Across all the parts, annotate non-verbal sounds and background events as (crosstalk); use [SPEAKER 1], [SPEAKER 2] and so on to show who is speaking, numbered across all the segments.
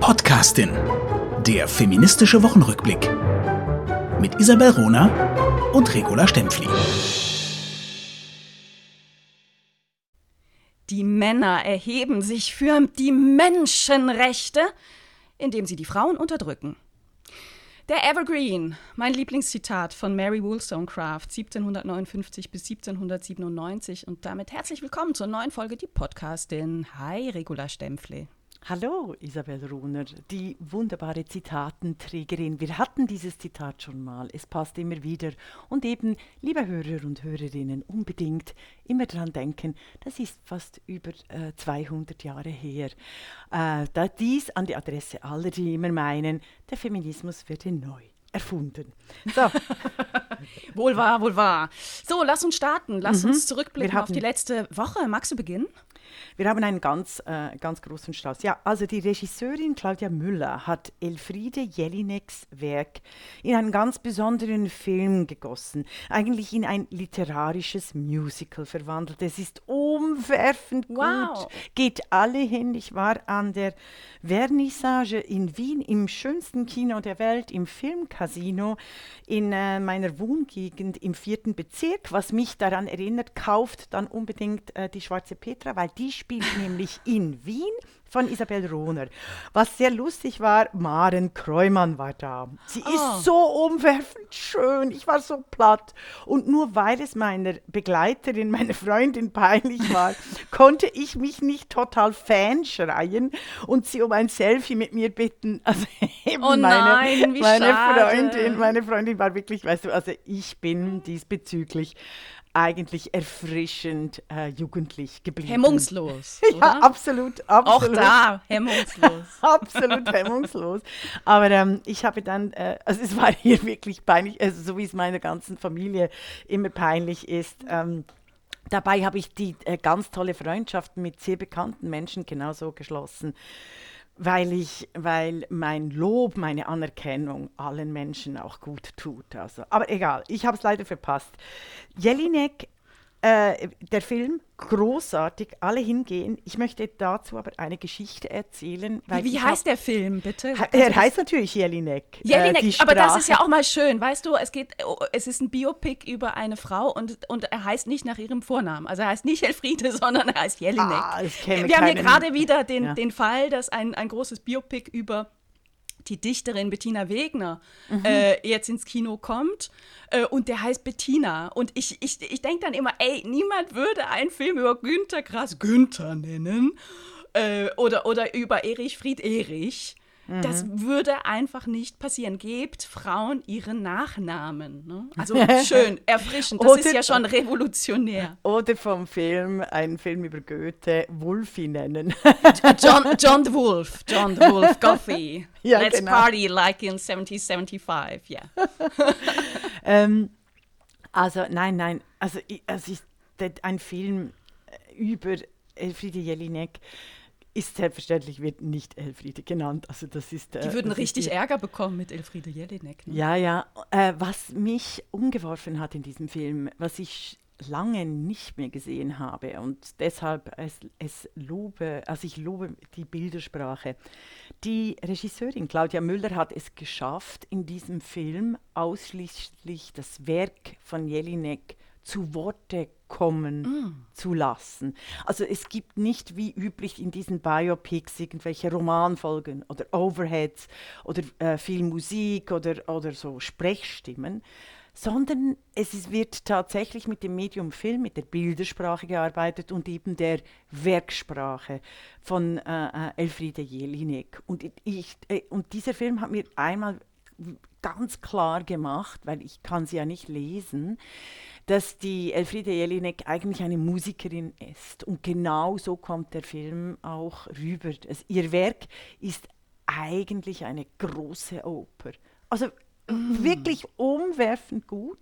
[SPEAKER 1] Podcastin. Der feministische Wochenrückblick. Mit Isabel Rona und Regula Stempfli.
[SPEAKER 2] Die Männer erheben sich für die Menschenrechte, indem sie die Frauen unterdrücken. Der Evergreen, mein Lieblingszitat von Mary Wollstonecraft, 1759 bis 1797. Und damit herzlich willkommen zur neuen Folge Die Podcastin. Hi, Regula Stempfle.
[SPEAKER 3] Hallo, Isabel Runer, die wunderbare Zitatenträgerin. Wir hatten dieses Zitat schon mal. Es passt immer wieder. Und eben, liebe Hörer und Hörerinnen, unbedingt immer daran denken, das ist fast über äh, 200 Jahre her. Äh, da dies an die Adresse aller, die immer meinen, der Feminismus werde neu erfunden.
[SPEAKER 2] So. (laughs) wohl wahr, wohl wahr. So, lass uns starten. Lass mhm. uns zurückblicken auf die letzte Woche. Magst du beginnen?
[SPEAKER 3] Wir haben einen ganz, äh, ganz großen Strauß. Ja, also die Regisseurin Claudia Müller hat Elfriede Jelineks Werk in einen ganz besonderen Film gegossen, eigentlich in ein literarisches Musical verwandelt. Es ist umwerfend wow. gut, geht alle hin. Ich war an der Vernissage in Wien im schönsten Kino der Welt, im Filmcasino in äh, meiner Wohngegend im vierten Bezirk. Was mich daran erinnert, kauft dann unbedingt äh, die Schwarze Petra, weil die spielt nämlich in Wien von Isabel Rohner. Was sehr lustig war, Maren Kreumann war da. Sie oh. ist ah. so umwerfend schön. Ich war so platt. Und nur weil es meiner Begleiterin, meiner Freundin peinlich war, (laughs) konnte ich mich nicht total Fan schreien und sie um ein Selfie mit mir bitten. (laughs) Also
[SPEAKER 2] eben oh nein,
[SPEAKER 3] meine, meine Freundin, meine Freundin war wirklich, weißt du, also ich bin diesbezüglich eigentlich erfrischend äh, jugendlich geblieben.
[SPEAKER 2] Hemmungslos. (laughs)
[SPEAKER 3] ja, absolut, absolut.
[SPEAKER 2] Auch da, hemmungslos. (laughs)
[SPEAKER 3] absolut hemmungslos. Aber ähm, ich habe dann, äh, also es war (laughs) hier wirklich peinlich, also so wie es meiner ganzen Familie immer peinlich ist. Ähm, dabei habe ich die äh, ganz tolle Freundschaft mit sehr bekannten Menschen genauso geschlossen weil ich, weil mein Lob, meine Anerkennung allen Menschen auch gut tut. Also, aber egal, ich habe es leider verpasst. Jelinek äh, der Film, großartig, alle hingehen. Ich möchte dazu aber eine Geschichte erzählen.
[SPEAKER 2] wie, wie heißt hab, der Film, bitte?
[SPEAKER 3] Er heißt natürlich Jelinek.
[SPEAKER 2] Äh, Jelinek, äh, aber das ist ja auch mal schön, weißt du, es geht, oh, es ist ein Biopic über eine Frau und, und er heißt nicht nach ihrem Vornamen. Also er heißt nicht Elfriede, (laughs) sondern er heißt Jelinek. Ah, Wir haben hier gerade wieder den, ja. den Fall, dass ein, ein großes Biopic über die Dichterin Bettina Wegner mhm. äh, jetzt ins Kino kommt äh, und der heißt Bettina. Und ich, ich, ich denke dann immer, ey, niemand würde einen Film über Günther Grass Günther nennen äh, oder, oder über Erich Fried Erich. Das mhm. würde einfach nicht passieren. Gebt Frauen ihren Nachnamen. Ne? Also (laughs) schön, erfrischend. Das oder, ist ja schon revolutionär.
[SPEAKER 3] Oder vom Film, einen Film über Goethe, Wolfi nennen. (laughs)
[SPEAKER 2] John, John the Wolf, John the Wolf, (laughs) Coffee. Ja, Let's genau. party like in 1775, ja. Yeah.
[SPEAKER 3] ähm, also nein, nein, also, also ist ein Film über Elfriede Jelinek ist selbstverständlich, wird nicht Elfriede genannt. Also das ist,
[SPEAKER 2] äh, die würden richtig Ärger bekommen mit Elfriede Jelinek.
[SPEAKER 3] Ne? Ja, ja. Äh, was mich umgeworfen hat in diesem Film, was ich lange nicht mehr gesehen habe und deshalb es, es lobe, also ich lobe die Bildersprache. Die Regisseurin Claudia Müller hat es geschafft, in diesem Film ausschließlich das Werk von Jelinek zu Worte kommen mm. zu lassen. Also es gibt nicht wie üblich in diesen Biopics irgendwelche Romanfolgen oder Overheads oder äh, viel Musik oder, oder so Sprechstimmen, sondern es ist, wird tatsächlich mit dem Medium Film, mit der Bildersprache gearbeitet und eben der Werksprache von äh, äh Elfriede Jelinek. Und, ich, äh, und dieser Film hat mir einmal ganz klar gemacht, weil ich kann sie ja nicht lesen, dass die Elfriede Jelinek eigentlich eine Musikerin ist. Und genau so kommt der Film auch rüber. Es, ihr Werk ist eigentlich eine große Oper. Also mm. wirklich umwerfend gut.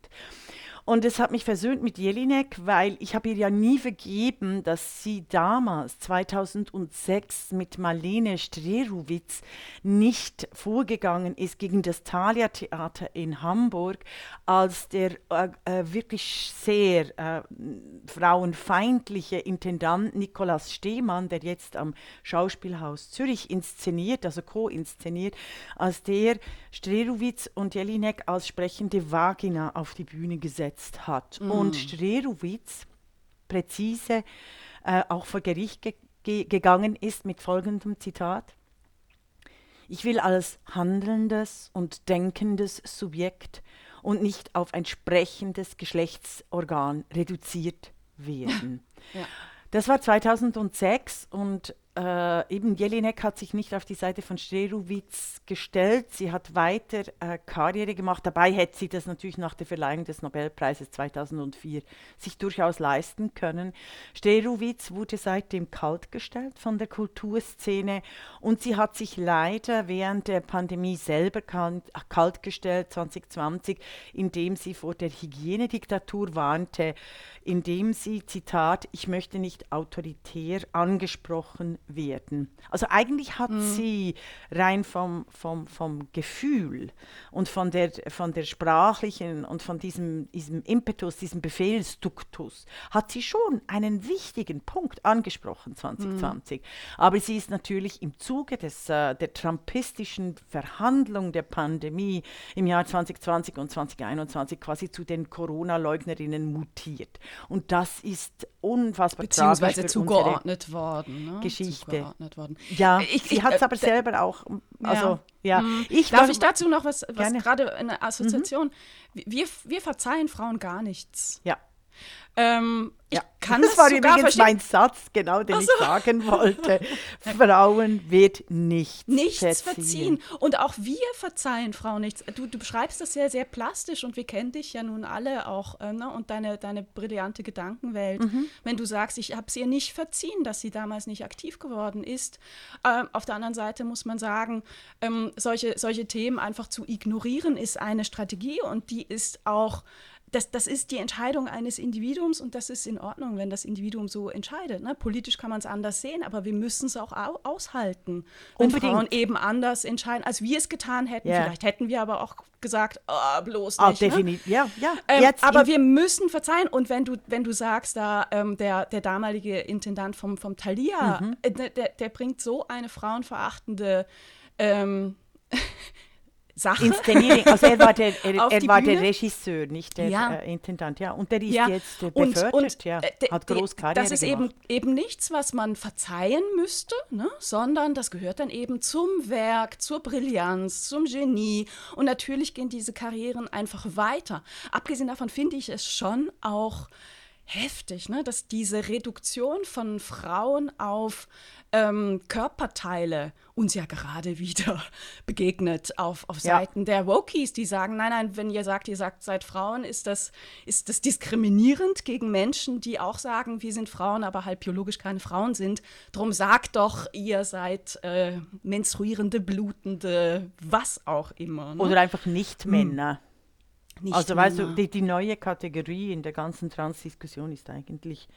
[SPEAKER 3] Und es hat mich versöhnt mit Jelinek, weil ich habe ihr ja nie vergeben, dass sie damals, 2006, mit Marlene Strerowitz nicht vorgegangen ist gegen das Thalia Theater in Hamburg, als der äh, äh, wirklich sehr äh, frauenfeindliche Intendant Nikolaus Stehmann, der jetzt am Schauspielhaus Zürich inszeniert, also co-inszeniert, als der Strerowitz und Jelinek als sprechende Vagina auf die Bühne gesetzt hat. Mm. Und Strerowitz präzise äh, auch vor Gericht ge ge gegangen ist mit folgendem Zitat. Ich will als handelndes und denkendes Subjekt und nicht auf ein sprechendes Geschlechtsorgan reduziert werden. (laughs) ja. Das war 2006 und äh, eben Jelinek hat sich nicht auf die Seite von Strerowitz gestellt. Sie hat weiter äh, Karriere gemacht. Dabei hätte sie das natürlich nach der Verleihung des Nobelpreises 2004 sich durchaus leisten können. Strerowitz wurde seitdem kaltgestellt von der Kulturszene und sie hat sich leider während der Pandemie selber kaltgestellt 2020, indem sie vor der Hygienediktatur warnte, indem sie, Zitat, ich möchte nicht autoritär angesprochen werden. Also eigentlich hat mhm. sie rein vom, vom, vom Gefühl und von der, von der sprachlichen und von diesem, diesem Impetus, diesem Befehlsduktus, hat sie schon einen wichtigen Punkt angesprochen 2020. Mhm. Aber sie ist natürlich im Zuge des, äh, der trumpistischen Verhandlung der Pandemie im Jahr 2020 und 2021 quasi zu den Corona-Leugnerinnen mutiert. Und das ist unfassbar
[SPEAKER 2] Beziehungsweise zugeordnet worden.
[SPEAKER 3] Ne? Geschichte. Zugeordnet worden. Ja, ich, sie hat es aber äh, selber auch. Also, ja. ja.
[SPEAKER 2] Mhm. Ich Darf ich dazu noch was, was gerade eine Assoziation? Mhm. Wir, wir verzeihen Frauen gar nichts.
[SPEAKER 3] Ja.
[SPEAKER 2] Ähm, ja.
[SPEAKER 3] das war übrigens mein Satz, genau, den so. ich sagen wollte. (laughs) Frauen wird nichts,
[SPEAKER 2] nichts verziehen. verziehen. Und auch wir verzeihen Frauen nichts. Du, du beschreibst das sehr, sehr plastisch und wir kennen dich ja nun alle auch äh, ne? und deine, deine brillante Gedankenwelt. Mhm. Wenn du sagst, ich habe es ihr nicht verziehen, dass sie damals nicht aktiv geworden ist. Äh, auf der anderen Seite muss man sagen, ähm, solche, solche Themen einfach zu ignorieren ist eine Strategie und die ist auch das, das ist die Entscheidung eines Individuums und das ist in Ordnung, wenn das Individuum so entscheidet. Ne? Politisch kann man es anders sehen, aber wir müssen es auch au aushalten, wenn Unbedingt. Frauen eben anders entscheiden, als wir es getan hätten. Yeah. Vielleicht hätten wir aber auch gesagt, oh, bloß ah, nicht.
[SPEAKER 3] Oh, definitiv,
[SPEAKER 2] ne?
[SPEAKER 3] ja, ja.
[SPEAKER 2] Ähm, aber wir müssen verzeihen. Und wenn du, wenn du sagst, da ähm, der, der damalige Intendant vom, vom Thalia, mhm. äh, der, der bringt so eine frauenverachtende ähm, (laughs) Sache.
[SPEAKER 3] Inszenierung. Also er war der, (laughs) er, er war der Regisseur, nicht der ja. äh, Intendant. Ja, und der ist ja. jetzt äh, befördert, und, und, ja,
[SPEAKER 2] äh, hat groß Karriere Das ist eben, eben nichts, was man verzeihen müsste, ne? sondern das gehört dann eben zum Werk, zur Brillanz, zum Genie. Und natürlich gehen diese Karrieren einfach weiter. Abgesehen davon finde ich es schon auch heftig, ne? dass diese Reduktion von Frauen auf ähm, Körperteile uns ja gerade wieder (laughs) begegnet auf, auf Seiten ja. der Wokies, die sagen, nein, nein, wenn ihr sagt, ihr sagt, seid Frauen, ist das, ist das diskriminierend gegen Menschen, die auch sagen, wir sind Frauen, aber halt biologisch keine Frauen sind. Drum sagt doch, ihr seid äh, menstruierende, blutende, was auch immer.
[SPEAKER 3] Ne? Oder einfach nicht hm. Männer. Nicht also Männer. weißt du, die, die neue Kategorie in der ganzen Transdiskussion ist eigentlich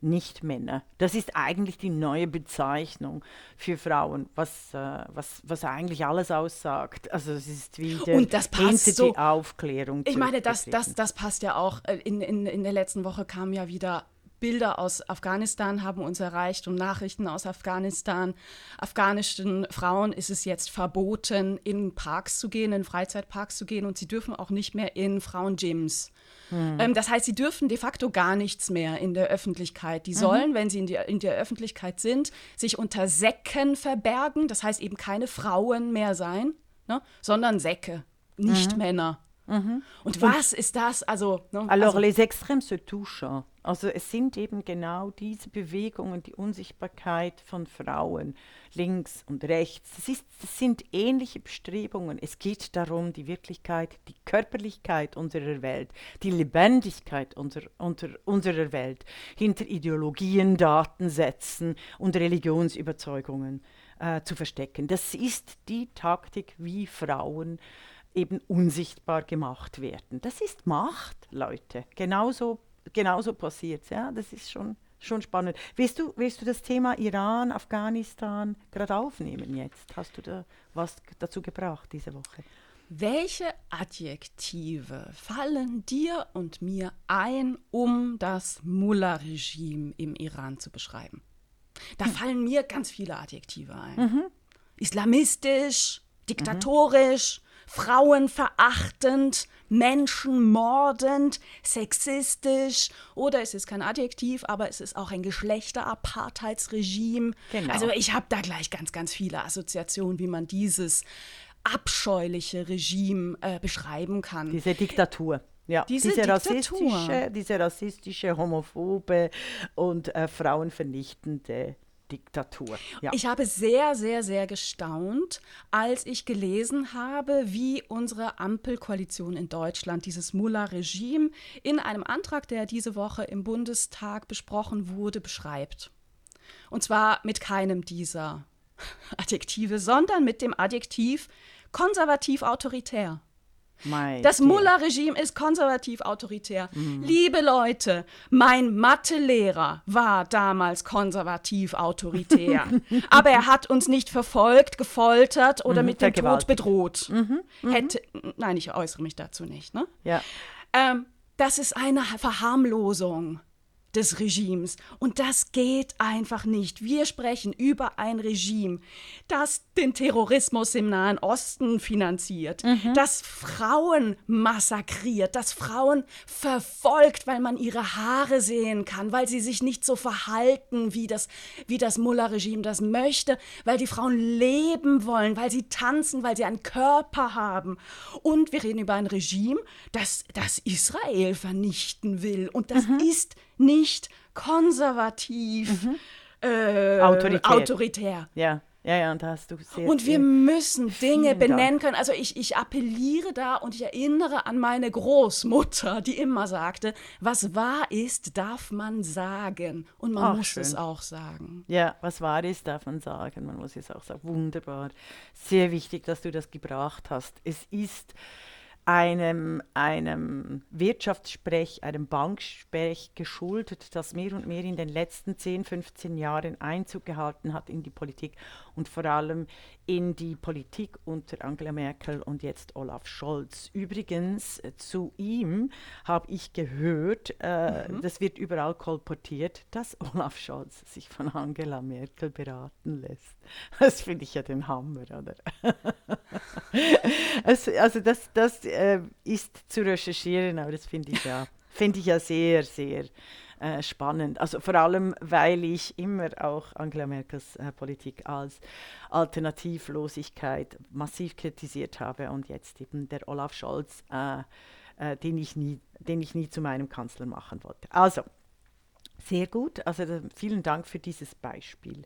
[SPEAKER 3] nicht-Männer. Das ist eigentlich die neue Bezeichnung für Frauen, was, äh, was, was eigentlich alles aussagt. Also es ist wieder
[SPEAKER 2] Und das passt so.
[SPEAKER 3] die Aufklärung.
[SPEAKER 2] Ich meine, das, das, das passt ja auch. Äh, in, in, in der letzten Woche kam ja wieder Bilder aus Afghanistan haben uns erreicht und Nachrichten aus Afghanistan. Afghanischen Frauen ist es jetzt verboten, in Parks zu gehen, in Freizeitparks zu gehen und sie dürfen auch nicht mehr in Frauengyms. Hm. Ähm, das heißt, sie dürfen de facto gar nichts mehr in der Öffentlichkeit. Die mhm. sollen, mhm. wenn sie in, die, in der Öffentlichkeit sind, sich unter Säcken verbergen. Das heißt eben keine Frauen mehr sein, ne? sondern Säcke, nicht mhm. Männer. Mhm. Und was ist das? Also,
[SPEAKER 3] ne? Alors, also, les extrêmes se touchent. Also es sind eben genau diese Bewegungen, die Unsichtbarkeit von Frauen, links und rechts. Das, ist, das sind ähnliche Bestrebungen. Es geht darum, die Wirklichkeit, die Körperlichkeit unserer Welt, die Lebendigkeit unserer, unter, unserer Welt hinter Ideologien, Datensätzen und Religionsüberzeugungen äh, zu verstecken. Das ist die Taktik, wie Frauen eben unsichtbar gemacht werden. Das ist Macht, Leute. Genauso, genauso passiert es. Ja? Das ist schon, schon spannend. Willst du, willst du das Thema Iran, Afghanistan gerade aufnehmen jetzt? Hast du da was dazu gebracht diese Woche?
[SPEAKER 2] Welche Adjektive fallen dir und mir ein, um das Mullah-Regime im Iran zu beschreiben? Da hm. fallen mir ganz viele Adjektive ein. Mhm. Islamistisch, diktatorisch, mhm. Frauenverachtend, menschenmordend, sexistisch oder es ist kein Adjektiv, aber es ist auch ein Geschlechterapartheidsregime. Genau. Also ich habe da gleich ganz, ganz viele Assoziationen, wie man dieses abscheuliche Regime äh, beschreiben kann.
[SPEAKER 3] Diese Diktatur. Ja, diese, diese rassistische, diese rassistische, homophobe und äh, frauenvernichtende Diktatur.
[SPEAKER 2] Ja. Ich habe sehr, sehr, sehr gestaunt, als ich gelesen habe, wie unsere Ampelkoalition in Deutschland dieses Mullah-Regime in einem Antrag, der diese Woche im Bundestag besprochen wurde, beschreibt. Und zwar mit keinem dieser Adjektive, sondern mit dem Adjektiv konservativ-autoritär. Das Mullah-Regime ist konservativ-autoritär. Mhm. Liebe Leute, mein Mathelehrer war damals konservativ-autoritär. (laughs) aber er hat uns nicht verfolgt, gefoltert oder mhm, mit dem Tod bedroht. Mhm, mhm, Hätte, nein, ich äußere mich dazu nicht. Ne? Ja. Ähm, das ist eine Verharmlosung des Regimes. Und das geht einfach nicht. Wir sprechen über ein Regime, das den Terrorismus im Nahen Osten finanziert, mhm. das Frauen massakriert, das Frauen verfolgt, weil man ihre Haare sehen kann, weil sie sich nicht so verhalten, wie das, wie das Mullah-Regime das möchte, weil die Frauen leben wollen, weil sie tanzen, weil sie einen Körper haben. Und wir reden über ein Regime, das, das Israel vernichten will. Und das mhm. ist nicht konservativ, mhm. äh, autoritär. autoritär.
[SPEAKER 3] Ja. Ja, ja, und da hast du
[SPEAKER 2] sehr. Und wir müssen Dinge benennen können. Also ich, ich appelliere da und ich erinnere an meine Großmutter, die immer sagte, was wahr ist, darf man sagen. Und man Ach, muss schön. es auch sagen.
[SPEAKER 3] Ja, was wahr ist, darf man sagen. Man muss es auch sagen. Wunderbar. Sehr wichtig, dass du das gebracht hast. Es ist einem, einem Wirtschaftssprech, einem Banksprech geschuldet, das mehr und mehr in den letzten 10, 15 Jahren Einzug gehalten hat in die Politik und vor allem in die Politik unter Angela Merkel und jetzt Olaf Scholz. Übrigens, äh, zu ihm habe ich gehört, äh, mhm. das wird überall kolportiert, dass (laughs) Olaf Scholz sich von Angela Merkel beraten lässt. Das finde ich ja den Hammer, oder? (laughs) also, also das, das äh, ist zu recherchieren, aber das finde ich ja, finde ich ja sehr, sehr äh, spannend. Also vor allem, weil ich immer auch Angela Merkels äh, Politik als Alternativlosigkeit massiv kritisiert habe und jetzt eben der Olaf Scholz, äh, äh den, ich nie, den ich nie zu meinem Kanzler machen wollte. Also, sehr gut. Also vielen Dank für dieses Beispiel.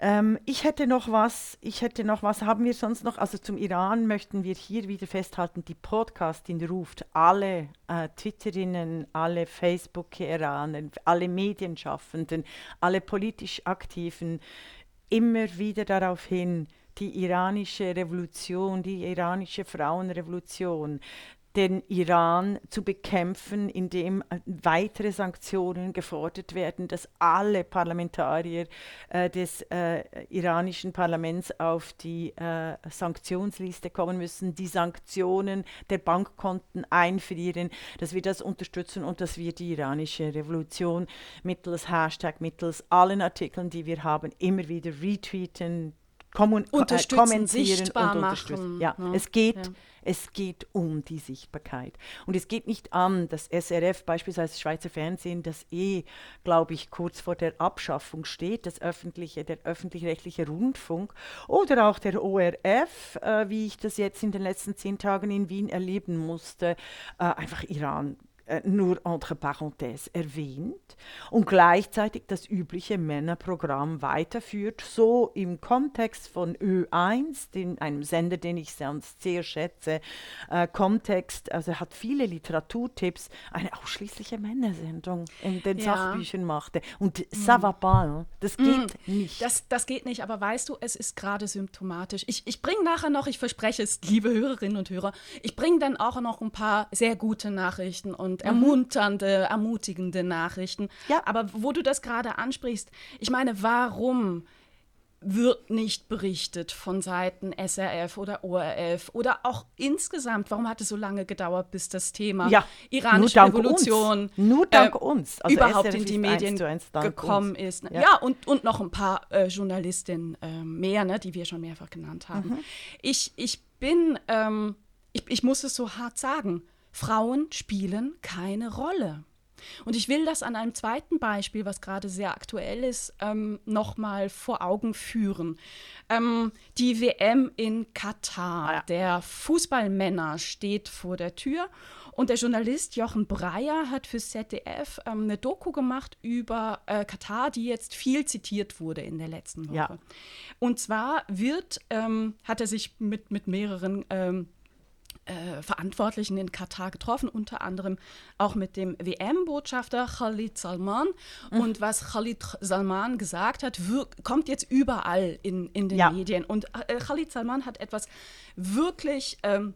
[SPEAKER 3] Ähm, ich hätte noch was, ich hätte noch was, haben wir sonst noch, also zum Iran möchten wir hier wieder festhalten, die Podcastin ruft alle äh, Twitterinnen, alle Facebook-Iraner, alle Medienschaffenden, alle politisch Aktiven immer wieder darauf hin, die iranische Revolution, die iranische Frauenrevolution, den Iran zu bekämpfen, indem äh, weitere Sanktionen gefordert werden, dass alle Parlamentarier äh, des äh, iranischen Parlaments auf die äh, Sanktionsliste kommen müssen, die Sanktionen der Bankkonten einfrieren, dass wir das unterstützen und dass wir die iranische Revolution mittels Hashtag, mittels allen Artikeln, die wir haben, immer wieder retweeten, kommun äh, kommentieren und unterstützen. Ja, ja, es geht. Ja es geht um die Sichtbarkeit. Und es geht nicht an, dass SRF, beispielsweise das Schweizer Fernsehen, das eh, glaube ich, kurz vor der Abschaffung steht, das öffentliche, der öffentlich-rechtliche Rundfunk oder auch der ORF, äh, wie ich das jetzt in den letzten zehn Tagen in Wien erleben musste, äh, einfach Iran nur entre parenthèses erwähnt und gleichzeitig das übliche Männerprogramm weiterführt, so im Kontext von Ö1, den, einem Sender, den ich sonst sehr schätze, äh, Kontext, also hat viele Literaturtipps, eine ausschließliche Männersendung in den ja. Sachbüchern machte. Und mm. ça va pas, das geht mm. nicht.
[SPEAKER 2] Das, das geht nicht, aber weißt du, es ist gerade symptomatisch. Ich, ich bringe nachher noch, ich verspreche es, liebe Hörerinnen und Hörer, ich bringe dann auch noch ein paar sehr gute Nachrichten und mhm. ermunternde, ermutigende Nachrichten. Ja. Aber wo du das gerade ansprichst, ich meine, warum wird nicht berichtet von Seiten SRF oder ORF oder auch insgesamt, warum hat es so lange gedauert, bis das Thema ja, iranische nur Revolution
[SPEAKER 3] uns. nur dank äh, uns
[SPEAKER 2] also überhaupt SRF in die Medien gekommen uns. ist. Ja, ja und, und noch ein paar äh, Journalistinnen äh, mehr, ne, die wir schon mehrfach genannt haben. Mhm. Ich, ich bin, ähm, ich, ich muss es so hart sagen, Frauen spielen keine Rolle. Und ich will das an einem zweiten Beispiel, was gerade sehr aktuell ist, ähm, nochmal vor Augen führen. Ähm, die WM in Katar, ah, der Fußballmänner steht vor der Tür und der Journalist Jochen Breyer hat für ZDF ähm, eine Doku gemacht über äh, Katar, die jetzt viel zitiert wurde in der letzten Woche. Ja. Und zwar wird, ähm, hat er sich mit, mit mehreren ähm, äh, Verantwortlichen in Katar getroffen, unter anderem auch mit dem WM-Botschafter Khalid Salman. Mhm. Und was Khalid Salman gesagt hat, kommt jetzt überall in, in den ja. Medien. Und äh, Khalid Salman hat etwas wirklich ähm,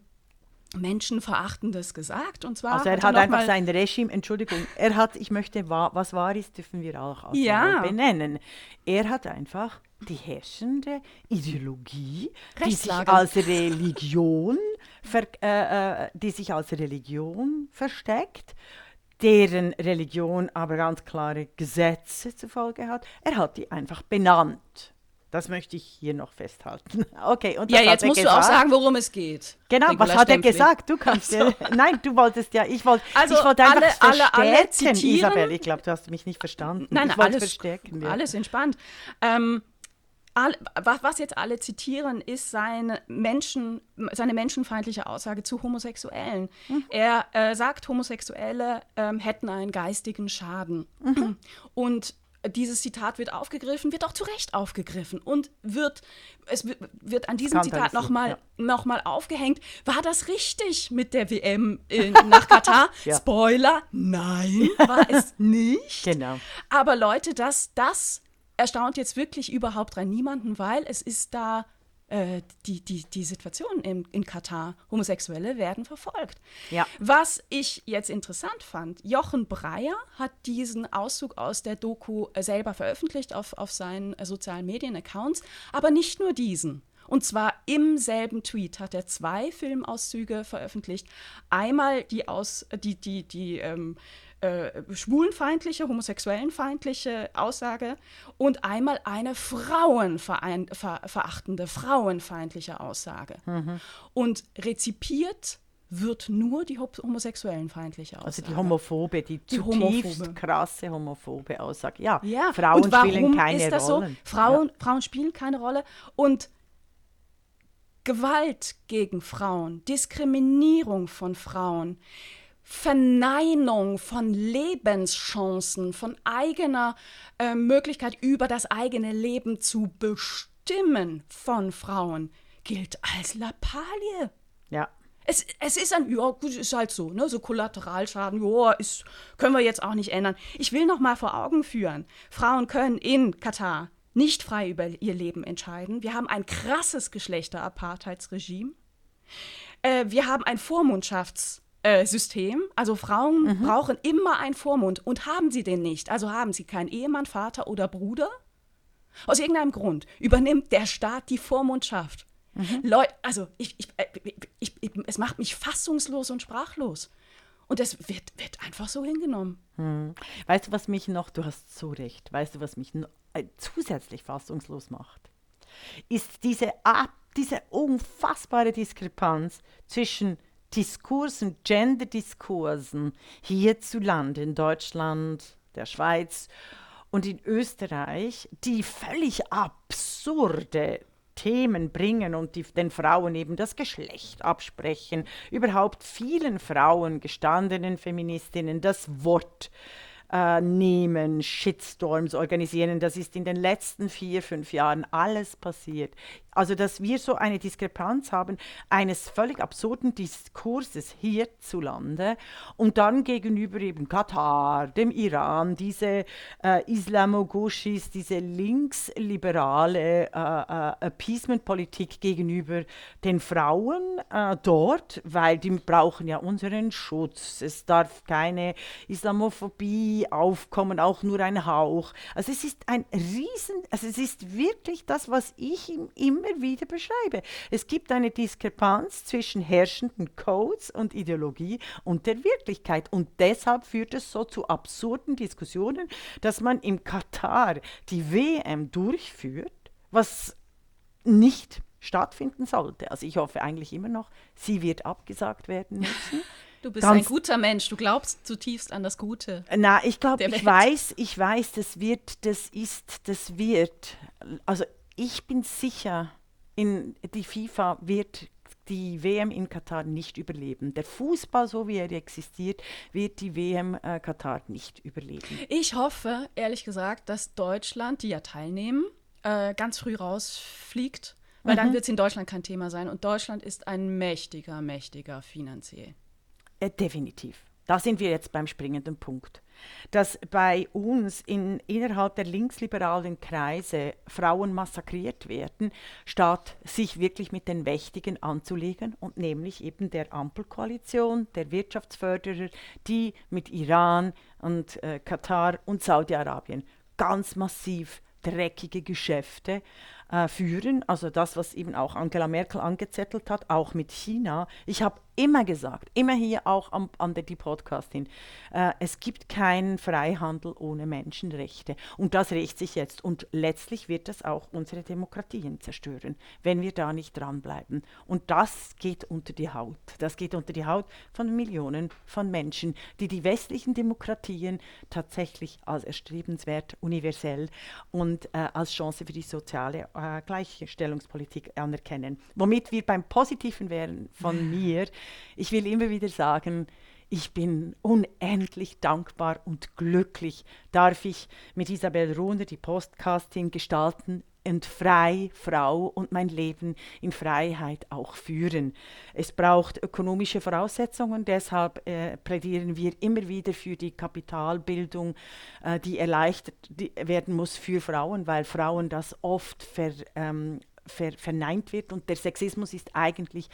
[SPEAKER 2] Menschenverachtendes gesagt. Und zwar
[SPEAKER 3] also er hat, hat einfach sein Regime, Entschuldigung, er hat, ich möchte, was wahr ist, dürfen wir auch ja. benennen. Er hat einfach die herrschende Ideologie, die sich als Religion, äh, äh, die sich als Religion versteckt, deren Religion aber ganz klare Gesetze zur Folge hat. Er hat die einfach benannt. Das möchte ich hier noch festhalten. (laughs) Okay,
[SPEAKER 2] und ja, jetzt musst gesagt. du auch sagen, worum es geht.
[SPEAKER 3] Genau, Regula was hat Stempfli. er gesagt? Du kannst so. ja, (laughs) Nein, du wolltest ja, ich wollte also ich wollte
[SPEAKER 2] alle, einfach alle, alle zitieren.
[SPEAKER 3] Isabel, ich glaube, du hast mich nicht verstanden.
[SPEAKER 2] Nein,
[SPEAKER 3] ich
[SPEAKER 2] alles, verstärken. Ja. alles entspannt. Ähm, all, was jetzt alle zitieren, ist seine, Menschen, seine menschenfeindliche Aussage zu Homosexuellen. Mhm. Er äh, sagt, Homosexuelle äh, hätten einen geistigen Schaden. Mhm. Und dieses Zitat wird aufgegriffen, wird auch zu Recht aufgegriffen und wird, es wird an diesem Zitat nochmal ja. noch aufgehängt. War das richtig mit der WM in, nach Katar? (laughs) ja. Spoiler, nein, (laughs) war es nicht.
[SPEAKER 3] Genau.
[SPEAKER 2] Aber Leute, das, das erstaunt jetzt wirklich überhaupt rein niemanden, weil es ist da äh, die, die, die Situation in, in Katar. Homosexuelle werden verfolgt. Ja. Was ich jetzt interessant fand, Jochen Breyer hat diesen Auszug aus der Doku äh, selber veröffentlicht auf, auf seinen äh, sozialen Medien-Accounts, aber nicht nur diesen. Und zwar im selben Tweet hat er zwei Filmauszüge veröffentlicht. Einmal die aus, die, die, die ähm, äh, schwulenfeindliche, homosexuellenfeindliche Aussage und einmal eine frauenverachtende, frauenfeindliche Aussage. Mhm. Und rezipiert wird nur die homosexuellenfeindliche Aussage.
[SPEAKER 3] Also die homophobe, die, die zutiefst homophobe. krasse homophobe Aussage. Ja, ja. Frauen spielen keine ist das Rollen.
[SPEAKER 2] So? Frauen, ja. Frauen spielen keine Rolle und Gewalt gegen Frauen, Diskriminierung von Frauen, Verneinung von Lebenschancen, von eigener äh, Möglichkeit über das eigene Leben zu bestimmen von Frauen gilt als Lappalie.
[SPEAKER 3] Ja.
[SPEAKER 2] Es, es ist ein, ja, gut, ist halt so, ne, so Kollateralschaden, ja, ist, können wir jetzt auch nicht ändern. Ich will noch mal vor Augen führen, Frauen können in Katar nicht frei über ihr Leben entscheiden. Wir haben ein krasses Geschlechterapartheidsregime. Äh, wir haben ein Vormundschafts- äh, System. Also Frauen mhm. brauchen immer einen Vormund und haben sie den nicht. Also haben sie keinen Ehemann, Vater oder Bruder. Aus irgendeinem Grund übernimmt der Staat die Vormundschaft. Mhm. Leute, also ich, ich, äh, ich, ich, es macht mich fassungslos und sprachlos. Und es wird, wird einfach so hingenommen.
[SPEAKER 3] Hm. Weißt du, was mich noch, du hast so recht, weißt du, was mich noch, äh, zusätzlich fassungslos macht? Ist diese, diese unfassbare Diskrepanz zwischen Diskursen, Gender-Diskursen hierzulande, in Deutschland, der Schweiz und in Österreich, die völlig absurde Themen bringen und die, den Frauen eben das Geschlecht absprechen, überhaupt vielen Frauen, gestandenen Feministinnen, das Wort äh, nehmen, Shitstorms organisieren. Das ist in den letzten vier, fünf Jahren alles passiert. Also, dass wir so eine Diskrepanz haben eines völlig absurden Diskurses hierzulande und dann gegenüber eben Katar, dem Iran, diese äh, Islamogushis, diese linksliberale äh, äh, Appeasement-Politik gegenüber den Frauen äh, dort, weil die brauchen ja unseren Schutz. Es darf keine Islamophobie aufkommen, auch nur ein Hauch. Also es ist ein Riesen, also es ist wirklich das, was ich immer immer wieder beschreibe. Es gibt eine Diskrepanz zwischen herrschenden Codes und Ideologie und der Wirklichkeit. Und deshalb führt es so zu absurden Diskussionen, dass man im Katar die WM durchführt, was nicht stattfinden sollte. Also ich hoffe eigentlich immer noch, sie wird abgesagt werden müssen. (laughs)
[SPEAKER 2] Du bist Ganz ein guter Mensch, du glaubst zutiefst an das Gute.
[SPEAKER 3] Na, ich glaube, ich weiß, ich weiß, das wird, das ist, das wird. Also ich bin sicher, in die FIFA wird die WM in Katar nicht überleben. Der Fußball, so wie er existiert, wird die WM äh, Katar nicht überleben.
[SPEAKER 2] Ich hoffe, ehrlich gesagt, dass Deutschland, die ja teilnehmen, äh, ganz früh rausfliegt, weil mhm. dann wird es in Deutschland kein Thema sein. Und Deutschland ist ein mächtiger, mächtiger finanziell.
[SPEAKER 3] Äh, definitiv. Da sind wir jetzt beim springenden Punkt dass bei uns in, innerhalb der linksliberalen Kreise Frauen massakriert werden, statt sich wirklich mit den Mächtigen anzulegen und nämlich eben der Ampelkoalition, der Wirtschaftsförderer, die mit Iran und äh, Katar und Saudi-Arabien ganz massiv dreckige Geschäfte äh, führen. Also das, was eben auch Angela Merkel angezettelt hat, auch mit China. Ich habe immer gesagt, immer hier auch am, an der die Podcastin, äh, es gibt keinen Freihandel ohne Menschenrechte. Und das rächt sich jetzt. Und letztlich wird das auch unsere Demokratien zerstören, wenn wir da nicht dranbleiben. Und das geht unter die Haut. Das geht unter die Haut von Millionen von Menschen, die die westlichen Demokratien tatsächlich als erstrebenswert, universell und äh, als Chance für die soziale äh, Gleichstellungspolitik anerkennen. Womit wir beim Positiven wären von (laughs) mir, ich will immer wieder sagen, ich bin unendlich dankbar und glücklich, darf ich mit Isabel Ruhner die Postcasting gestalten und frei Frau und mein Leben in Freiheit auch führen. Es braucht ökonomische Voraussetzungen, deshalb äh, plädieren wir immer wieder für die Kapitalbildung, äh, die erleichtert werden muss für Frauen, weil Frauen das oft ver, ähm, ver, verneint wird und der Sexismus ist eigentlich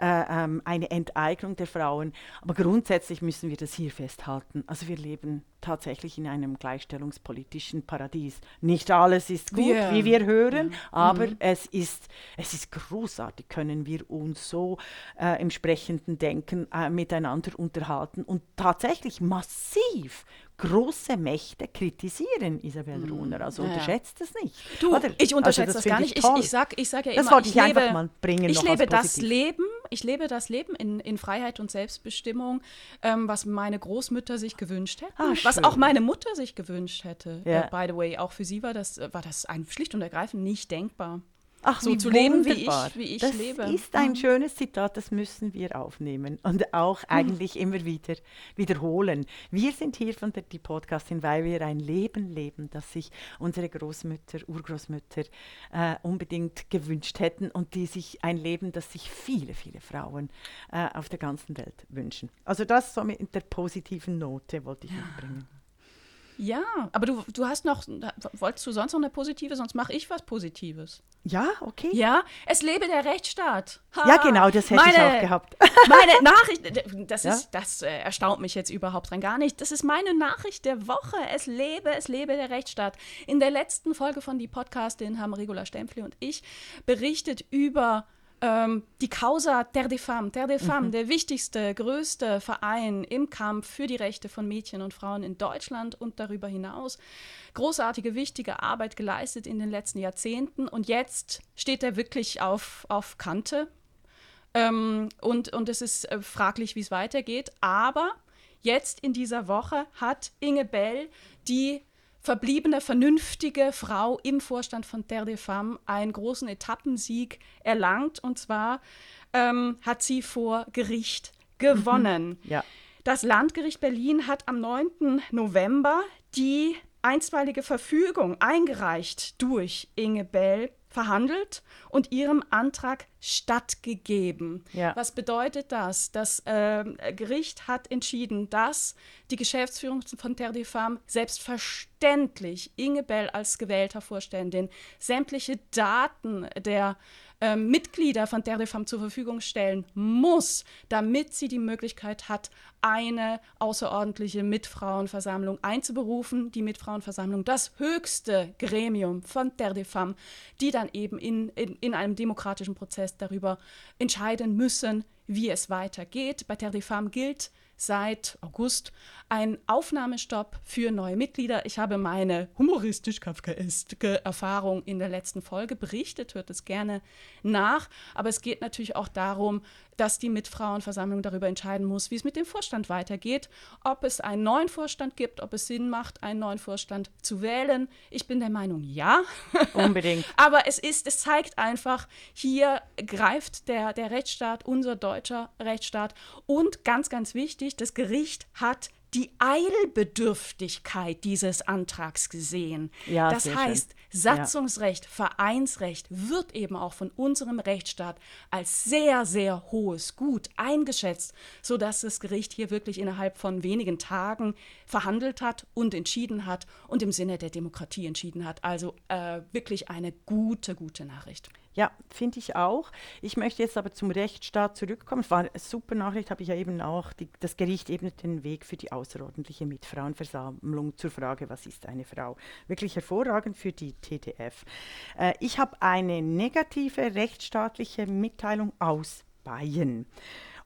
[SPEAKER 3] äh, ähm, eine Enteignung der Frauen. Aber grundsätzlich müssen wir das hier festhalten. Also wir leben tatsächlich in einem gleichstellungspolitischen Paradies. Nicht alles ist gut, yeah. wie wir hören, ja. aber mhm. es, ist, es ist großartig, können wir uns so äh, entsprechenden Denken äh, miteinander unterhalten und tatsächlich massiv große Mächte kritisieren Isabel. Runer. Also ja. unterschätzt das nicht.
[SPEAKER 2] Du, Oder? ich unterschätze also das, das gar nicht. Ich, ich, sag, ich sag ja
[SPEAKER 3] das wollte ich, ich lebe, einfach mal bringen.
[SPEAKER 2] Ich lebe das Leben, ich lebe das Leben in, in Freiheit und Selbstbestimmung, ähm, was meine Großmütter sich gewünscht hätten, ah, was auch meine Mutter sich gewünscht hätte. Ja. Uh, by the way, auch für sie war das, war das ein, schlicht und ergreifend nicht denkbar.
[SPEAKER 3] Ach, so zu leben, wie ich, wie ich das lebe. Das ist ein mhm. schönes Zitat, das müssen wir aufnehmen und auch mhm. eigentlich mhm. immer wieder wiederholen. Wir sind hier von der die Podcastin, weil wir ein Leben leben, das sich unsere Großmütter, Urgroßmütter äh, unbedingt gewünscht hätten und die sich ein Leben, das sich viele, viele Frauen äh, auf der ganzen Welt wünschen. Also das so mit der positiven Note wollte ich ja. mitbringen.
[SPEAKER 2] Ja, aber du, du hast noch, wolltest du sonst noch eine positive, sonst mache ich was Positives.
[SPEAKER 3] Ja, okay.
[SPEAKER 2] Ja, es lebe der Rechtsstaat.
[SPEAKER 3] Ha, ja, genau, das hätte meine, ich auch gehabt. (laughs)
[SPEAKER 2] Meine Nachricht, das, ja? ist, das äh, erstaunt mich jetzt überhaupt dran gar nicht. Das ist meine Nachricht der Woche. Es lebe, es lebe der Rechtsstaat. In der letzten Folge von die Podcastin haben Regula Stempfli und ich berichtet über ähm, die Causa Terre des Femmes. Terre des Femmes, mhm. der wichtigste, größte Verein im Kampf für die Rechte von Mädchen und Frauen in Deutschland und darüber hinaus. Großartige, wichtige Arbeit geleistet in den letzten Jahrzehnten und jetzt steht er wirklich auf, auf Kante. Ähm, und, und es ist äh, fraglich, wie es weitergeht. Aber jetzt in dieser Woche hat Inge Bell die verbliebene, vernünftige Frau im Vorstand von Terre des Femmes einen großen Etappensieg erlangt. Und zwar ähm, hat sie vor Gericht gewonnen.
[SPEAKER 3] Mhm. Ja.
[SPEAKER 2] Das Landgericht Berlin hat am 9. November die einstweilige Verfügung eingereicht durch Inge Bell verhandelt und ihrem Antrag stattgegeben. Ja. Was bedeutet das? Das äh, Gericht hat entschieden, dass die Geschäftsführung von Terre des Femmes selbstverständlich Inge Bell als gewählter Vorständin sämtliche Daten der äh, Mitglieder von Femmes zur Verfügung stellen muss, damit sie die Möglichkeit hat, eine außerordentliche Mitfrauenversammlung einzuberufen. Die Mitfrauenversammlung, das höchste Gremium von Femmes, die dann eben in, in, in einem demokratischen Prozess darüber entscheiden müssen, wie es weitergeht. Bei Terre gilt, seit August ein Aufnahmestopp für neue Mitglieder. Ich habe meine humoristisch-kafkaeske Erfahrung in der letzten Folge berichtet, hört es gerne nach. Aber es geht natürlich auch darum, dass die Mitfrauenversammlung darüber entscheiden muss, wie es mit dem Vorstand weitergeht, ob es einen neuen Vorstand gibt, ob es Sinn macht, einen neuen Vorstand zu wählen. Ich bin der Meinung, ja.
[SPEAKER 3] Unbedingt. (laughs)
[SPEAKER 2] Aber es ist, es zeigt einfach, hier greift der, der Rechtsstaat, unser deutscher Rechtsstaat. Und ganz, ganz wichtig, das Gericht hat die Eilbedürftigkeit dieses Antrags gesehen. Ja, das heißt, schön. Satzungsrecht, ja. Vereinsrecht wird eben auch von unserem Rechtsstaat als sehr, sehr hohes Gut eingeschätzt, sodass das Gericht hier wirklich innerhalb von wenigen Tagen verhandelt hat und entschieden hat und im Sinne der Demokratie entschieden hat. Also äh, wirklich eine gute, gute Nachricht.
[SPEAKER 3] Ja, finde ich auch. Ich möchte jetzt aber zum Rechtsstaat zurückkommen. Es war eine super Nachricht, habe ich ja eben auch. Die, das Gericht ebnet den Weg für die außerordentliche Mitfrauenversammlung zur Frage, was ist eine Frau? Wirklich hervorragend für die TTF. Äh, ich habe eine negative rechtsstaatliche Mitteilung aus Bayern.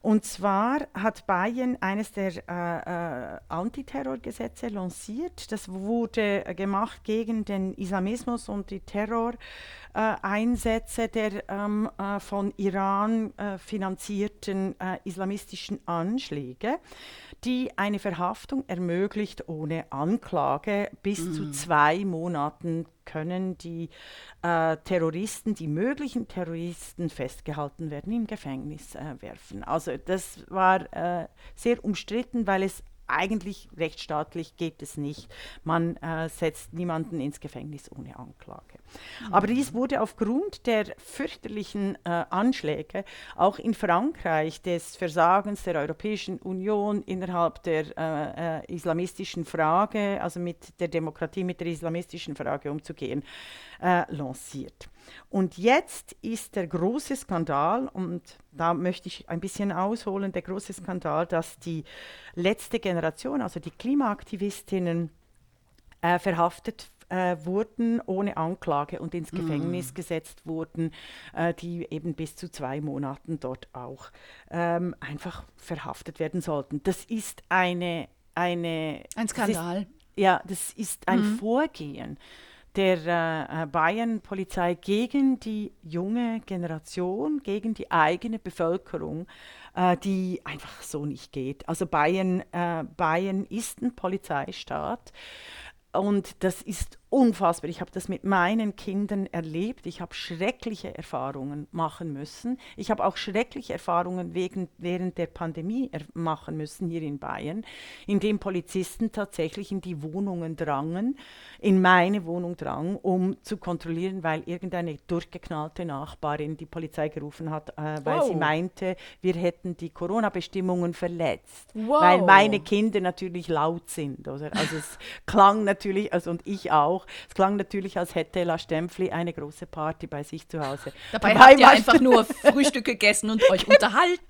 [SPEAKER 3] Und zwar hat Bayern eines der äh, äh, Antiterrorgesetze lanciert. Das wurde gemacht gegen den Islamismus und die Terroreinsätze der ähm, äh, von Iran äh, finanzierten äh, islamistischen Anschläge, die eine Verhaftung ermöglicht ohne Anklage bis mhm. zu zwei Monaten können die äh, Terroristen, die möglichen Terroristen festgehalten werden, im Gefängnis äh, werfen. Also das war äh, sehr umstritten, weil es eigentlich rechtsstaatlich geht es nicht. Man äh, setzt niemanden ins Gefängnis ohne Anklage. Aber dies wurde aufgrund der fürchterlichen äh, Anschläge auch in Frankreich des Versagens der Europäischen Union innerhalb der äh, äh islamistischen Frage, also mit der Demokratie, mit der islamistischen Frage umzugehen, äh, lanciert. Und jetzt ist der große Skandal, und da möchte ich ein bisschen ausholen, der große Skandal, dass die letzte Generation, also die Klimaaktivistinnen, äh, verhaftet äh, wurden ohne Anklage und ins Gefängnis mm. gesetzt wurden, äh, die eben bis zu zwei Monaten dort auch ähm, einfach verhaftet werden sollten. Das ist eine, eine
[SPEAKER 2] ein Skandal.
[SPEAKER 3] Das ist, ja, das ist ein mm. Vorgehen der äh, Bayern-Polizei gegen die junge Generation, gegen die eigene Bevölkerung, äh, die einfach so nicht geht. Also Bayern, äh, Bayern ist ein Polizeistaat und das ist unfassbar. Ich habe das mit meinen Kindern erlebt. Ich habe schreckliche Erfahrungen machen müssen. Ich habe auch schreckliche Erfahrungen wegen, während der Pandemie machen müssen hier in Bayern, in dem Polizisten tatsächlich in die Wohnungen drangen, in meine Wohnung drangen, um zu kontrollieren, weil irgendeine durchgeknallte Nachbarin die Polizei gerufen hat, äh, weil wow. sie meinte, wir hätten die Corona-Bestimmungen verletzt, wow. weil meine Kinder natürlich laut sind. Oder? Also es klang natürlich, also und ich auch, es klang natürlich, als hätte La Stempfli eine große Party bei sich zu Hause.
[SPEAKER 2] Dabei, Dabei habt ihr einfach nur (laughs) Frühstück gegessen und euch unterhalten.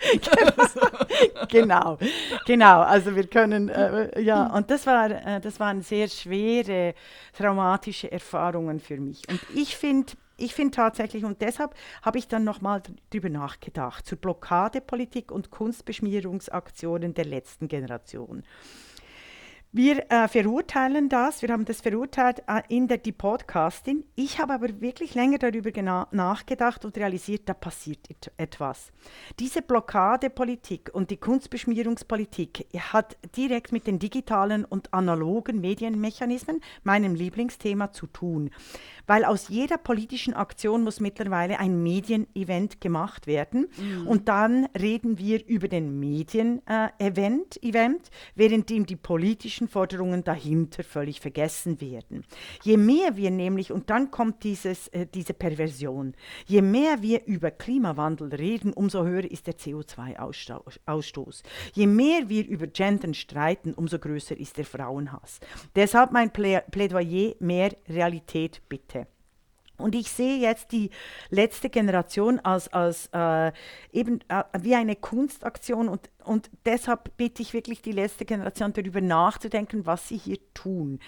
[SPEAKER 2] (laughs)
[SPEAKER 3] genau, genau. Also wir können, äh, ja, und das, war, äh, das waren sehr schwere, traumatische Erfahrungen für mich. Und ich finde, ich finde tatsächlich, und deshalb habe ich dann nochmal drüber nachgedacht, zur Blockadepolitik und Kunstbeschmierungsaktionen der letzten Generation Wir äh, verurteilen das, wir haben das verurteilt äh, in der die Podcasting. Ich habe aber wirklich länger darüber nachgedacht und realisiert, da passiert et etwas. Diese Blockadepolitik und die Kunstbeschmierungspolitik hat direkt mit den digitalen und analogen Medienmechanismen, meinem Lieblingsthema, zu tun weil aus jeder politischen Aktion muss mittlerweile ein Medienevent gemacht werden. Mhm. Und dann reden wir über den Medien-Event, äh, Event, während ihm die politischen Forderungen dahinter völlig vergessen werden. Je mehr wir nämlich, und dann kommt dieses, äh, diese Perversion, je mehr wir über Klimawandel reden, umso höher ist der CO2-Ausstoß. Je mehr wir über Gendern streiten, umso größer ist der Frauenhass. Deshalb mein Plädoyer, mehr Realität bitte. Und ich sehe jetzt die letzte Generation als, als äh, eben äh, wie eine Kunstaktion und und deshalb bitte ich wirklich die letzte Generation darüber nachzudenken, was sie hier tun.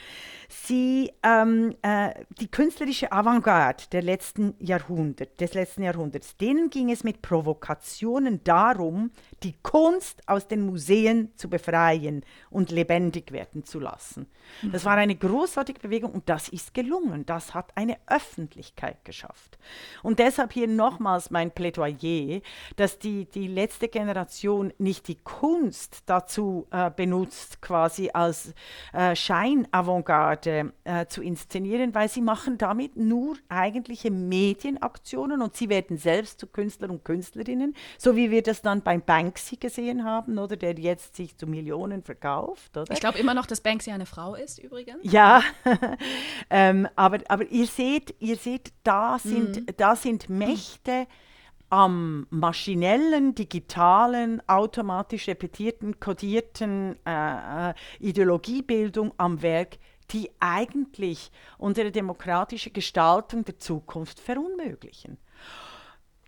[SPEAKER 3] Sie, ähm, äh, die künstlerische Avantgarde der letzten Jahrhundert, des letzten Jahrhunderts, denen ging es mit Provokationen darum, die Kunst aus den Museen zu befreien und lebendig werden zu lassen. Das war eine großartige Bewegung und das ist gelungen. Das hat eine Öffentlichkeit geschafft. Und deshalb hier nochmals mein Plädoyer, dass die, die letzte Generation nicht die Kunst dazu äh, benutzt, quasi als äh, Scheinavantgarde äh, zu inszenieren, weil sie machen damit nur eigentliche Medienaktionen und sie werden selbst zu Künstlern und Künstlerinnen, so wie wir das dann beim Banksy gesehen haben, oder der jetzt sich zu Millionen verkauft. Oder?
[SPEAKER 2] Ich glaube immer noch, dass Banksy eine Frau ist, übrigens.
[SPEAKER 3] Ja, (laughs) ähm, aber, aber ihr seht, ihr seht, da sind, mhm. da sind Mächte am maschinellen, digitalen, automatisch repetierten, kodierten äh, äh, Ideologiebildung am Werk, die eigentlich unsere demokratische Gestaltung der Zukunft verunmöglichen.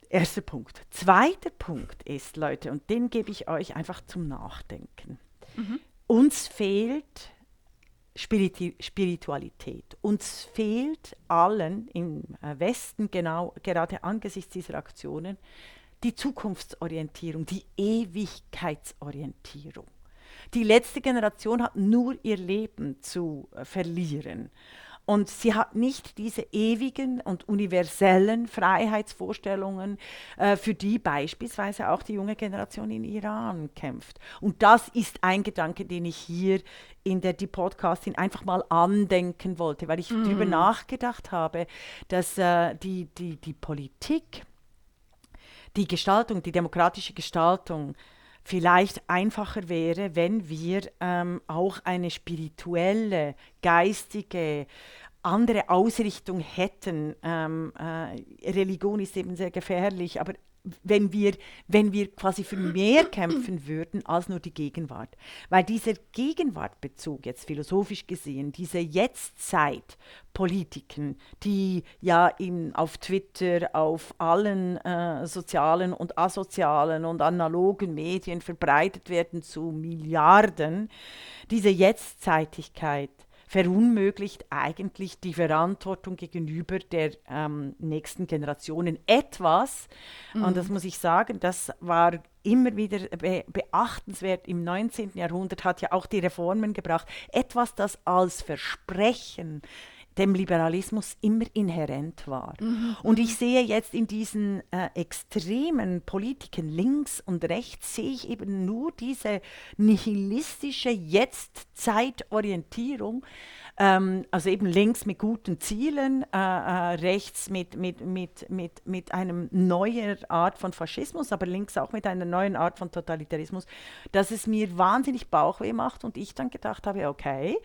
[SPEAKER 3] Erster Punkt. Zweiter Punkt ist, Leute, und den gebe ich euch einfach zum Nachdenken. Mhm. Uns fehlt Spiritualität. Uns fehlt allen im äh, Westen genau gerade angesichts dieser Aktionen die Zukunftsorientierung, die Ewigkeitsorientierung. Die letzte Generation hat nur ihr Leben zu äh, verlieren. Und sie hat nicht diese ewigen und universellen Freiheitsvorstellungen, äh, für die beispielsweise auch die junge Generation in Iran kämpft. Und das ist ein Gedanke, den ich hier in der die Podcasting einfach mal andenken wollte, weil ich mm. darüber nachgedacht habe, dass äh, die, die, die Politik, die Gestaltung, die demokratische Gestaltung vielleicht einfacher wäre, wenn wir ähm, auch eine spirituelle, geistige, andere Ausrichtung hätten. Ähm, äh, Religion ist eben sehr gefährlich, aber wenn wir, wenn wir quasi für mehr kämpfen würden als nur die Gegenwart. Weil dieser Gegenwartbezug, jetzt philosophisch gesehen, diese Jetztzeit-Politiken, die ja in, auf Twitter, auf allen äh, sozialen und asozialen und analogen Medien verbreitet werden zu Milliarden, diese Jetztzeitigkeit, verunmöglicht eigentlich die Verantwortung gegenüber der ähm, nächsten Generationen etwas. Mhm. Und das muss ich sagen, das war immer wieder be beachtenswert im 19. Jahrhundert, hat ja auch die Reformen gebracht. Etwas, das als Versprechen dem Liberalismus immer inhärent war. Mhm. Und ich sehe jetzt in diesen äh, extremen Politiken links und rechts, sehe ich eben nur diese nihilistische Jetztzeitorientierung, ähm, also eben links mit guten Zielen, äh, äh, rechts mit, mit, mit, mit, mit einer neuen Art von Faschismus, aber links auch mit einer neuen Art von Totalitarismus, dass es mir wahnsinnig Bauchweh macht und ich dann gedacht habe, okay,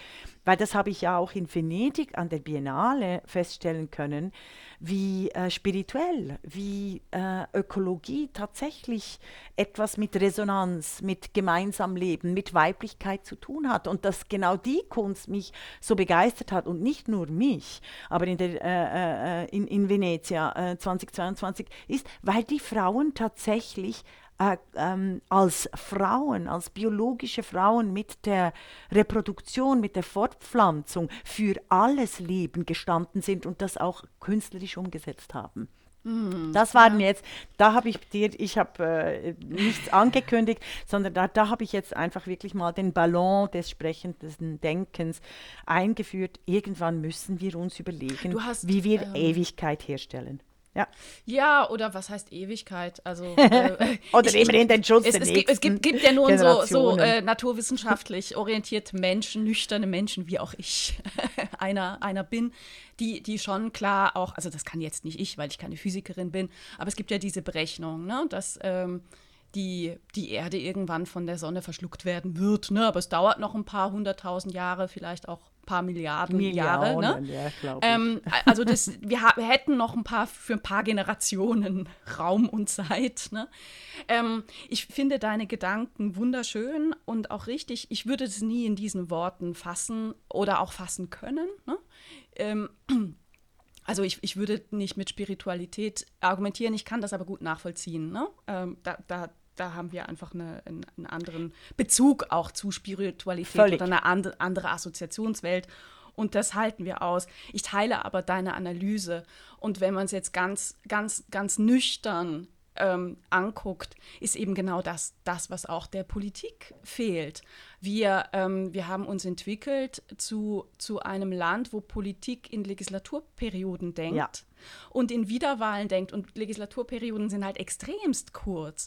[SPEAKER 3] weil das habe ich ja auch in Venedig an der Biennale feststellen können, wie äh, spirituell, wie äh, Ökologie tatsächlich etwas mit Resonanz, mit gemeinsam Leben, mit Weiblichkeit zu tun hat und dass genau die Kunst mich so begeistert hat und nicht nur mich, aber in, der, äh, äh in, in Venezia 2022 äh, ist, weil die Frauen tatsächlich äh, ähm, als Frauen, als biologische Frauen mit der Reproduktion, mit der Fortpflanzung für alles Leben gestanden sind und das auch künstlerisch umgesetzt haben. Mm, das waren ja. jetzt, da habe ich dir, ich habe äh, nichts angekündigt, sondern da, da habe ich jetzt einfach wirklich mal den Ballon des sprechenden Denkens eingeführt. Irgendwann müssen wir uns überlegen, hast, wie wir ähm, Ewigkeit herstellen.
[SPEAKER 2] Ja. ja, oder was heißt Ewigkeit? Also, (laughs)
[SPEAKER 3] äh, oder (laughs) ich, immerhin den Schutz
[SPEAKER 2] es, es, gibt, es gibt, gibt, ja nur so, so äh, naturwissenschaftlich orientierte Menschen, nüchterne Menschen, wie auch ich (laughs) einer, einer bin, die, die schon klar auch, also das kann jetzt nicht ich, weil ich keine Physikerin bin, aber es gibt ja diese Berechnung, ne, dass ähm, die, die Erde irgendwann von der Sonne verschluckt werden wird. Ne? Aber es dauert noch ein paar hunderttausend Jahre, vielleicht auch paar Milliarden Milliarden, Jahre. Ne? Ja, ähm, also das, wir, wir, hätten noch ein paar für ein paar Generationen (laughs) Raum und Zeit. Ne? Ähm, ich finde deine Gedanken wunderschön und auch richtig. Ich würde es nie in diesen Worten fassen oder auch fassen können. Ne? Ähm, (clears throat) also ich, ich würde nicht mit Spiritualität argumentieren, ich kann das aber gut nachvollziehen. Ne? Ähm, da, da, da haben wir einfach eine, einen, anderen Bezug auch zu Spiritualität Völlig. oder eine and, andere Assoziationswelt. Und das halten wir aus. Ich teile aber deine Analyse. Und wenn man es jetzt ganz, ganz, ganz nüchtern ähm, anguckt, ist eben genau das, das, was auch der Politik fehlt. Wir, ähm, wir haben uns entwickelt zu, zu einem Land, wo Politik in Legislaturperioden denkt. Ja. Und in Wiederwahlen denkt und Legislaturperioden sind halt extremst kurz.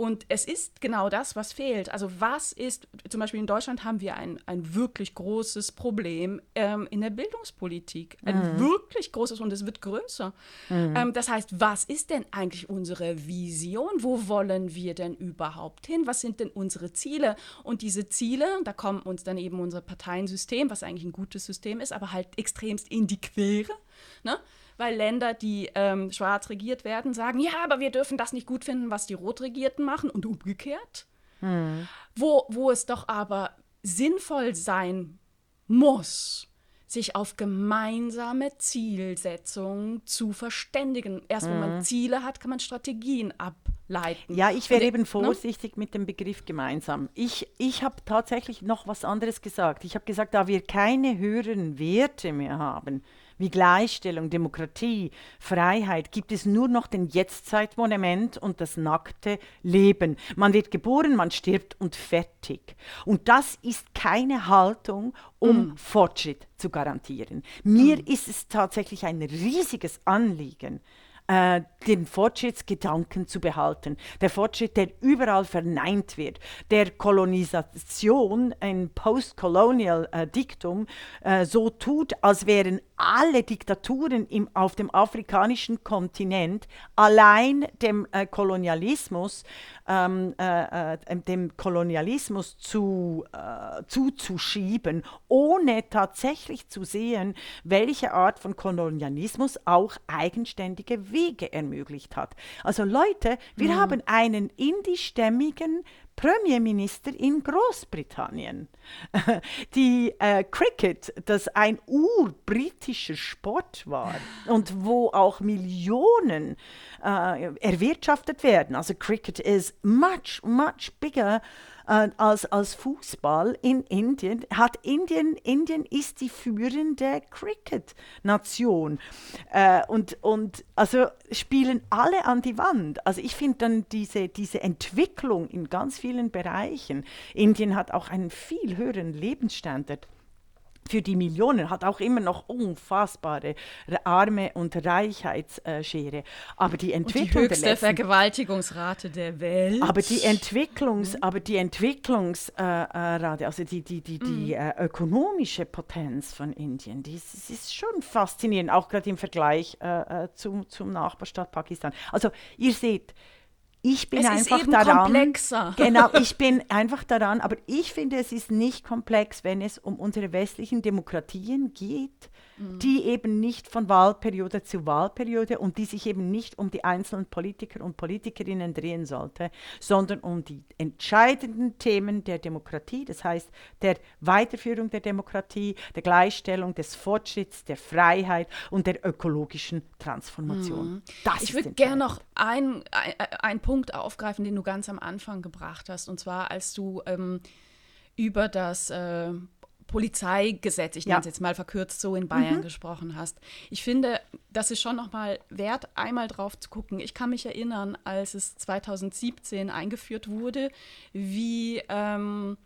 [SPEAKER 2] Und es ist genau das, was fehlt. Also was ist, zum Beispiel in Deutschland haben wir ein, ein wirklich großes Problem ähm, in der Bildungspolitik. Ein mhm. wirklich großes und es wird größer. Mhm. Ähm, das heißt, was ist denn eigentlich unsere Vision? Wo wollen wir denn überhaupt hin? Was sind denn unsere Ziele? Und diese Ziele, da kommt uns dann eben unser Parteiensystem, was eigentlich ein gutes System ist, aber halt extremst in die Quere. Ne? Weil Länder, die ähm, schwarz regiert werden, sagen, ja, aber wir dürfen das nicht gut finden, was die Rotregierten machen und umgekehrt. Hm. Wo, wo es doch aber sinnvoll sein muss, sich auf gemeinsame Zielsetzungen zu verständigen. Erst wenn man hm. Ziele hat, kann man Strategien ableiten.
[SPEAKER 3] Ja, ich wäre eben ne? vorsichtig no? mit dem Begriff gemeinsam. Ich, ich habe tatsächlich noch was anderes gesagt. Ich habe gesagt, da wir keine höheren Werte mehr haben, wie Gleichstellung, Demokratie, Freiheit gibt es nur noch den Jetztzeitmonument und das nackte Leben. Man wird geboren, man stirbt und fertig. Und das ist keine Haltung, um mm. Fortschritt zu garantieren. Mir mm. ist es tatsächlich ein riesiges Anliegen, äh, den Fortschrittsgedanken zu behalten. Der Fortschritt, der überall verneint wird, der Kolonisation, ein Post-Colonial-Diktum, äh, so tut, als wären alle Diktaturen im, auf dem afrikanischen Kontinent allein dem äh, Kolonialismus, ähm, äh, äh, dem Kolonialismus zu, äh, zuzuschieben, ohne tatsächlich zu sehen, welche Art von Kolonialismus auch eigenständige Wege ermöglicht hat. Also Leute, wir mhm. haben einen indischstämmigen Premierminister in Großbritannien. (laughs) Die äh, Cricket, das ein urbritischer Sport war und wo auch Millionen äh, erwirtschaftet werden. Also Cricket is much, much bigger äh, als, als Fußball in Indien. Hat Indien, Indien ist die führende Cricket-Nation. Äh, und, und also spielen alle an die Wand. Also ich finde dann diese, diese Entwicklung in ganz vielen Bereichen. Indien hat auch einen viel höheren Lebensstandard für die Millionen hat auch immer noch unfassbare Arme- und Reichheitsschere. Aber die Entwicklung und
[SPEAKER 2] die höchste der letzten, Vergewaltigungsrate der Welt.
[SPEAKER 3] Aber die Entwicklungs, mhm. aber die Entwicklungsrate, also die, die, die, die mhm. äh, ökonomische Potenz von Indien, die ist, ist schon faszinierend, auch gerade im Vergleich äh, äh, zum, zum Nachbarstaat Pakistan. Also ihr seht, ich bin es einfach daran.
[SPEAKER 2] Komplexer. (laughs)
[SPEAKER 3] Genau, ich bin einfach daran, aber ich finde, es ist nicht komplex, wenn es um unsere westlichen Demokratien geht, Mhm. die eben nicht von Wahlperiode zu Wahlperiode und die sich eben nicht um die einzelnen Politiker und Politikerinnen drehen sollte, sondern um die entscheidenden Themen der Demokratie, das heißt der Weiterführung der Demokratie, der Gleichstellung, des Fortschritts, der Freiheit und der ökologischen Transformation.
[SPEAKER 2] Mhm. ich würde gerne noch einen ein Punkt aufgreifen, den du ganz am Anfang gebracht hast, und zwar als du ähm, über das äh, Polizeigesetz, ich nenne es jetzt mal verkürzt so, in Bayern mhm. gesprochen hast. Ich finde, das ist schon nochmal wert, einmal drauf zu gucken. Ich kann mich erinnern, als es 2017 eingeführt wurde, wie, ähm,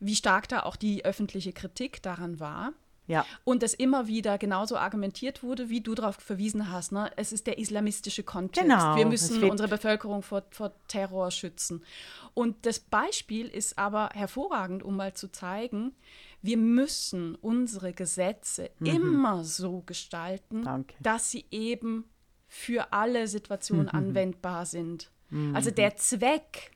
[SPEAKER 2] wie stark da auch die öffentliche Kritik daran war. Ja. Und es immer wieder genauso argumentiert wurde, wie du darauf verwiesen hast. Ne? Es ist der islamistische Kontext. Genau, Wir müssen unsere Bevölkerung vor, vor Terror schützen. Und das Beispiel ist aber hervorragend, um mal zu zeigen, wir müssen unsere Gesetze mhm. immer so gestalten, Danke. dass sie eben für alle Situationen mhm. anwendbar sind. Mhm. Also der Zweck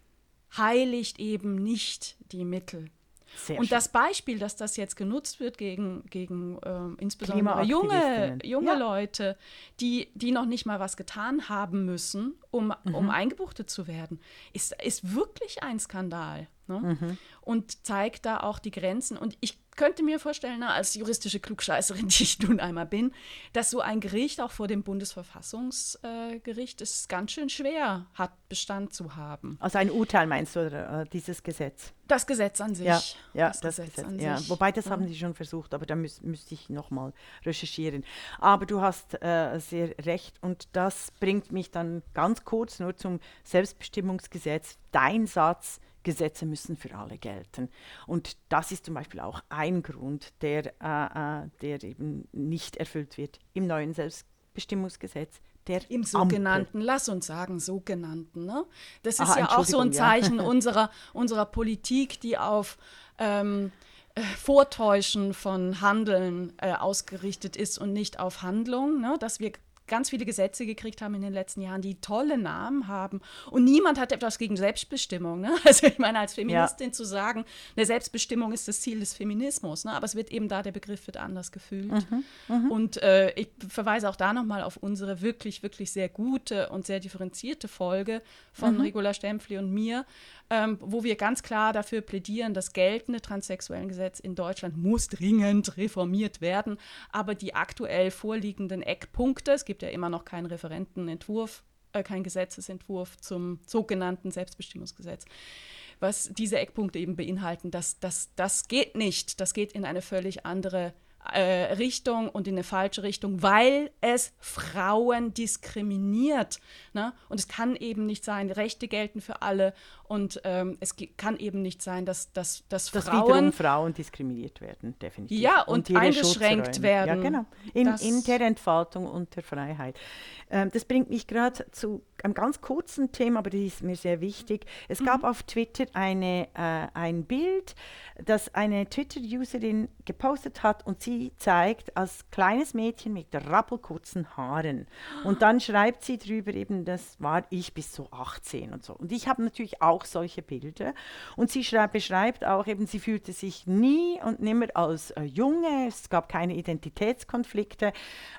[SPEAKER 2] heiligt eben nicht die Mittel. Sehr und schön. das Beispiel, dass das jetzt genutzt wird gegen, gegen ähm, insbesondere junge, junge ja. Leute, die, die noch nicht mal was getan haben müssen, um, mhm. um eingebuchtet zu werden, ist, ist wirklich ein Skandal. Ne? Mhm. Und zeigt da auch die Grenzen. Und ich könnte mir vorstellen, als juristische Klugscheißerin, (laughs) die ich nun einmal bin, dass so ein Gericht auch vor dem Bundesverfassungsgericht es ganz schön schwer hat, Bestand zu haben.
[SPEAKER 3] Also ein Urteil meinst du, oder, äh, dieses Gesetz?
[SPEAKER 2] Das Gesetz an sich.
[SPEAKER 3] Ja, ja das, das Gesetz, Gesetz ja. Wobei, das ja. haben sie schon versucht, aber da müß, müsste ich nochmal recherchieren. Aber du hast äh, sehr recht und das bringt mich dann ganz kurz nur zum Selbstbestimmungsgesetz. Dein Satz, Gesetze müssen für alle gelten. Und das ist zum Beispiel auch ein Grund, der, äh, äh der eben nicht erfüllt wird im neuen Selbstbestimmungsgesetz. Der
[SPEAKER 2] Im sogenannten, Ampel. lass uns sagen, sogenannten. Ne? Das ist Aha, ja auch so ein Zeichen ja. (laughs) unserer, unserer Politik, die auf ähm, äh, Vortäuschen von Handeln äh, ausgerichtet ist und nicht auf Handlung, ne? dass wir ganz viele Gesetze gekriegt haben in den letzten Jahren, die tolle Namen haben. Und niemand hat etwas gegen Selbstbestimmung. Ne? (laughs) Also ich meine, als Feministin ja. zu sagen, eine Selbstbestimmung ist das Ziel des Feminismus. Ne? Aber es wird eben da, der Begriff wird anders gefühlt. Mhm, mhm. und äh, ich verweise auch da nochmal auf unsere wirklich, wirklich sehr gute und sehr differenzierte Folge von mhm. Regula Stempfli und mir, ähm, wo wir ganz klar dafür plädieren, das geltende Transsexuellengesetz in Deutschland muss dringend reformiert werden. Aber die aktuell vorliegenden Eckpunkte, es gibt ja immer noch keinen Referentenentwurf, äh, keinen Gesetzesentwurf zum sogenannten Selbstbestimmungsgesetz was diese Eckpunkte eben beinhalten, das, das, das geht nicht. Das geht in eine völlig andere äh, Richtung und in eine falsche Richtung, weil es Frauen diskriminiert. Ne? Und es kann eben nicht sein, Rechte gelten für alle und ähm, es kann eben nicht sein, dass, dass, dass, dass Frauen,
[SPEAKER 3] Frauen diskriminiert werden, definitiv.
[SPEAKER 2] Ja, und, und eingeschränkt werden.
[SPEAKER 3] Ja, genau. In, in der Entfaltung und der Freiheit. Ähm, das bringt mich gerade zu einem ganz kurzen Thema, aber das ist mir sehr wichtig. Es mhm. gab auf Twitter eine, äh, ein Bild, das eine Twitter-Userin gepostet hat und sie zeigt als kleines Mädchen mit rappelkurzen Haaren. Und dann schreibt sie drüber eben, das war ich bis so 18 und so. Und ich habe natürlich auch solche Bilder. Und sie schreibt, beschreibt auch eben, sie fühlte sich nie und nimmer als äh, Junge. Es gab keine Identitätskonflikte,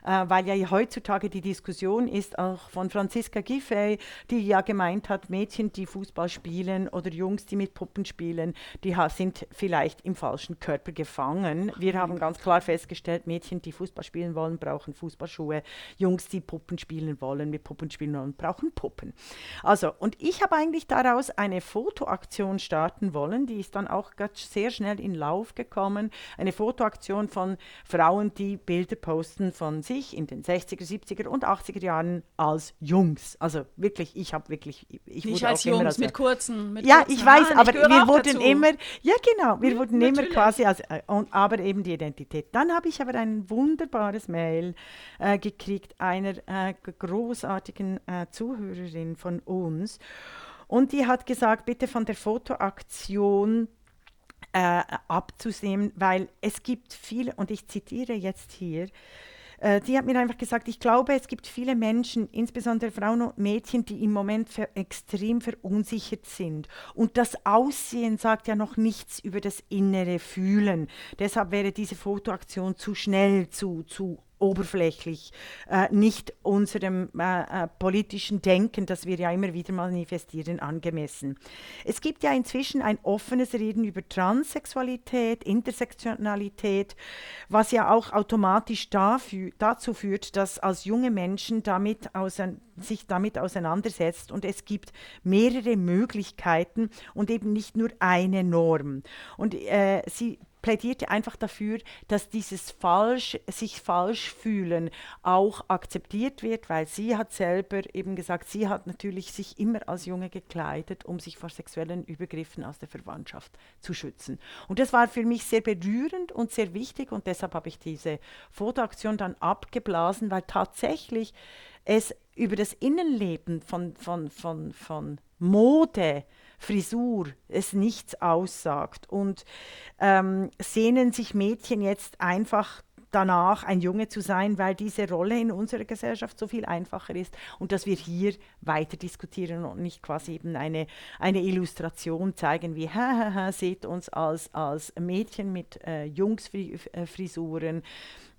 [SPEAKER 3] äh, weil ja heutzutage die Diskussion ist auch von Franziska Giffey, die ja gemeint hat, Mädchen, die Fußball spielen oder Jungs, die mit Puppen spielen, die sind vielleicht im falschen Körper gefangen. Wir haben ganz klar festgestellt, Mädchen, die Fußball spielen wollen, brauchen Fußballschuhe. Jungs, die Puppen spielen wollen, mit Puppen spielen wollen, brauchen Puppen. Also, und ich habe eigentlich daraus eine Fotoaktion starten wollen, die ist dann auch sehr schnell in Lauf gekommen. Eine Fotoaktion von Frauen, die Bilder posten von sich in den 60er, 70er und 80er Jahren als Jungs. Also wirklich, ich habe wirklich, ich
[SPEAKER 2] Nicht als Jungs, als, mit kurzen, mit
[SPEAKER 3] Ja,
[SPEAKER 2] kurzen
[SPEAKER 3] ich weiß, aber wir wurden dazu. immer, ja genau, wir wurden Natürlich. immer quasi, als, äh, aber eben die Identität. Dann habe ich aber ein wunderbares Mail äh, gekriegt einer äh, großartigen äh, Zuhörerin von uns. Und die hat gesagt, bitte von der Fotoaktion äh, abzusehen, weil es gibt viele, und ich zitiere jetzt hier, äh, die hat mir einfach gesagt, ich glaube, es gibt viele Menschen, insbesondere Frauen und Mädchen, die im Moment ver extrem verunsichert sind. Und das Aussehen sagt ja noch nichts über das innere Fühlen. Deshalb wäre diese Fotoaktion zu schnell, zu, zu oberflächlich, äh, nicht unserem äh, äh, politischen Denken, das wir ja immer wieder manifestieren, angemessen. Es gibt ja inzwischen ein offenes Reden über Transsexualität, Intersektionalität, was ja auch automatisch dafür, dazu führt, dass als junge Menschen damit sich damit auseinandersetzt und es gibt mehrere Möglichkeiten und eben nicht nur eine Norm. Und äh, sie plädierte einfach dafür, dass dieses falsch, sich falsch fühlen auch akzeptiert wird, weil sie hat selber eben gesagt, sie hat natürlich sich immer als Junge gekleidet, um sich vor sexuellen Übergriffen aus der Verwandtschaft zu schützen. Und das war für mich sehr berührend und sehr wichtig und deshalb habe ich diese Fotoaktion dann abgeblasen, weil tatsächlich es über das Innenleben von, von, von, von Mode, Frisur es nichts aussagt. Und ähm, sehnen sich Mädchen jetzt einfach danach, ein Junge zu sein, weil diese Rolle in unserer Gesellschaft so viel einfacher ist und dass wir hier weiter diskutieren und nicht quasi eben eine, eine Illustration zeigen, wie, hahaha, seht uns als, als Mädchen mit äh, Jungsfrisuren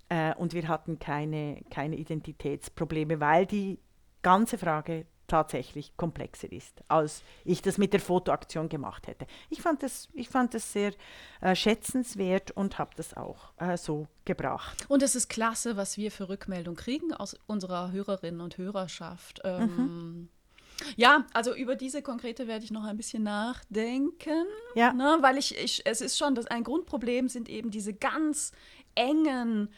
[SPEAKER 3] äh, und wir hatten keine, keine Identitätsprobleme, weil die ganze Frage tatsächlich komplexer ist, als ich das mit der Fotoaktion gemacht hätte. Ich fand das, ich fand das sehr äh, schätzenswert und habe das auch äh, so gebracht.
[SPEAKER 2] Und es ist klasse, was wir für Rückmeldung kriegen aus unserer Hörerinnen und Hörerschaft. Ähm, mhm. Ja, also über diese konkrete werde ich noch ein bisschen nachdenken. Ja. Ne, weil ich, ich, es ist schon, dass ein Grundproblem sind eben diese ganz engen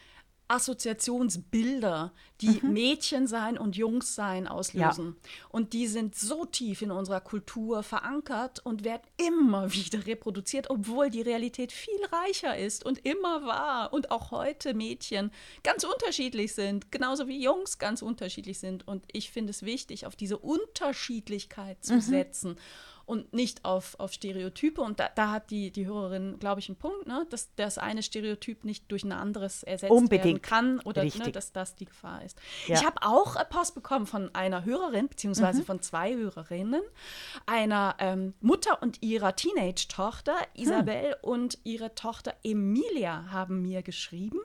[SPEAKER 2] Assoziationsbilder, die mhm. Mädchen sein und Jungs sein auslösen. Ja. Und die sind so tief in unserer Kultur verankert und werden immer (laughs) wieder reproduziert, obwohl die Realität viel reicher ist und immer war. Und auch heute Mädchen ganz unterschiedlich sind, genauso wie Jungs ganz unterschiedlich sind. Und ich finde es wichtig, auf diese Unterschiedlichkeit zu mhm. setzen und nicht auf, auf Stereotype. Und da, da hat die, die Hörerin, glaube ich, einen Punkt, ne? dass das eine Stereotyp nicht durch ein anderes ersetzt Unbedingt. werden kann oder ne, dass das die Gefahr ist. Ja. Ich habe auch Post bekommen von einer Hörerin, beziehungsweise mhm. von zwei Hörerinnen, einer ähm, Mutter und ihrer Teenage-Tochter, Isabel, hm. und ihre Tochter Emilia haben mir geschrieben.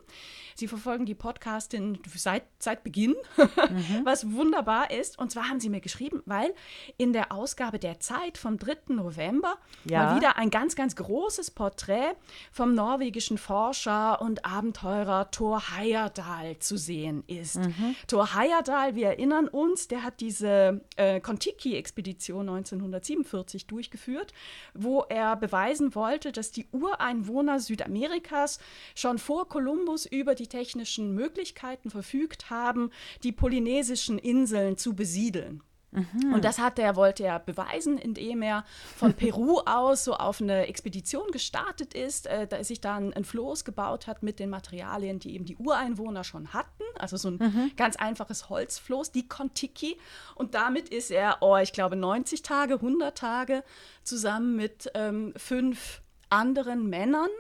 [SPEAKER 2] Sie verfolgen die Podcastin seit, seit Beginn, mhm. (laughs) was wunderbar ist. Und zwar haben sie mir geschrieben, weil in der Ausgabe der Zeit vom 3. November ja. mal wieder ein ganz, ganz großes Porträt vom norwegischen Forscher und Abenteurer Thor Heyerdahl zu sehen ist. Mhm. Thor Heyerdahl, wir erinnern uns, der hat diese äh, Kontiki-Expedition 1947 durchgeführt, wo er beweisen wollte, dass die Ureinwohner Südamerikas schon vor Kolumbus über die technischen Möglichkeiten verfügt haben, die polynesischen Inseln zu besiedeln. Mhm. Und das hat er, wollte er beweisen, indem er von Peru (laughs) aus so auf eine Expedition gestartet ist, äh, da sich dann ein Floß gebaut hat mit den Materialien, die eben die Ureinwohner schon hatten. Also so ein mhm. ganz einfaches Holzfloß, die Kontiki. Und damit ist er, oh, ich glaube, 90 Tage, 100 Tage zusammen mit ähm, fünf anderen Männern.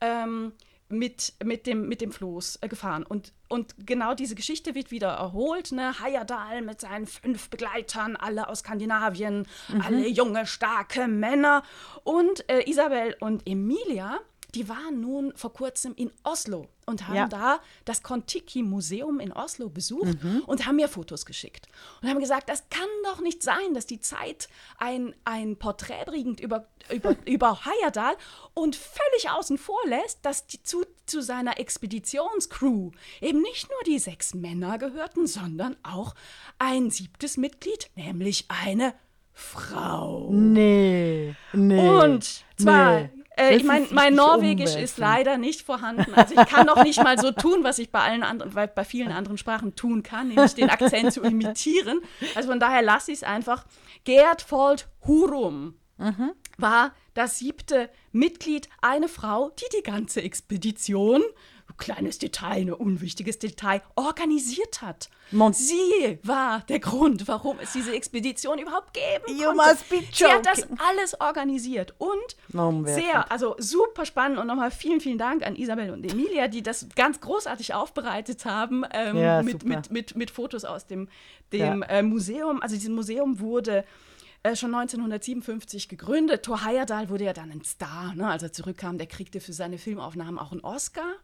[SPEAKER 2] Ähm, mit, mit, dem, mit dem Floß äh, gefahren. Und, und genau diese Geschichte wird wieder erholt. Ne? Hayadal mit seinen fünf Begleitern, alle aus Skandinavien, mhm. alle junge, starke Männer. Und äh, Isabel und Emilia die waren nun vor kurzem in Oslo und haben ja. da das Kontiki-Museum in Oslo besucht mhm. und haben mir Fotos geschickt. Und haben gesagt, das kann doch nicht sein, dass die Zeit ein, ein Porträt bringt über, über, (laughs) über Heyerdahl und völlig außen vor lässt, dass die, zu, zu seiner Expeditionscrew eben nicht nur die sechs Männer gehörten, sondern auch ein siebtes Mitglied, nämlich eine Frau.
[SPEAKER 3] Nee, nee.
[SPEAKER 2] Und zwar nee. Äh, ich mein, mein Norwegisch ist leider nicht vorhanden. Also ich kann noch nicht mal so tun, was ich bei allen anderen, bei vielen anderen Sprachen tun kann, nämlich den Akzent zu imitieren. Also von daher lasse ich es einfach. Gerd Fold Hurum mhm. war das siebte Mitglied, eine Frau, die die ganze Expedition kleines Detail, ein unwichtiges Detail, organisiert hat. Mon Sie war der Grund, warum es diese Expedition überhaupt geben you konnte. Must be joking. Sie hat das alles organisiert und sehr, also super spannend und nochmal vielen, vielen Dank an Isabel und Emilia, die das ganz großartig aufbereitet haben ähm, ja, mit, mit, mit, mit Fotos aus dem, dem ja. äh, Museum. Also dieses Museum wurde äh, schon 1957 gegründet. Thor Heyerdahl wurde ja dann ein Star. Ne? Als er zurückkam, der kriegte für seine Filmaufnahmen auch einen Oscar.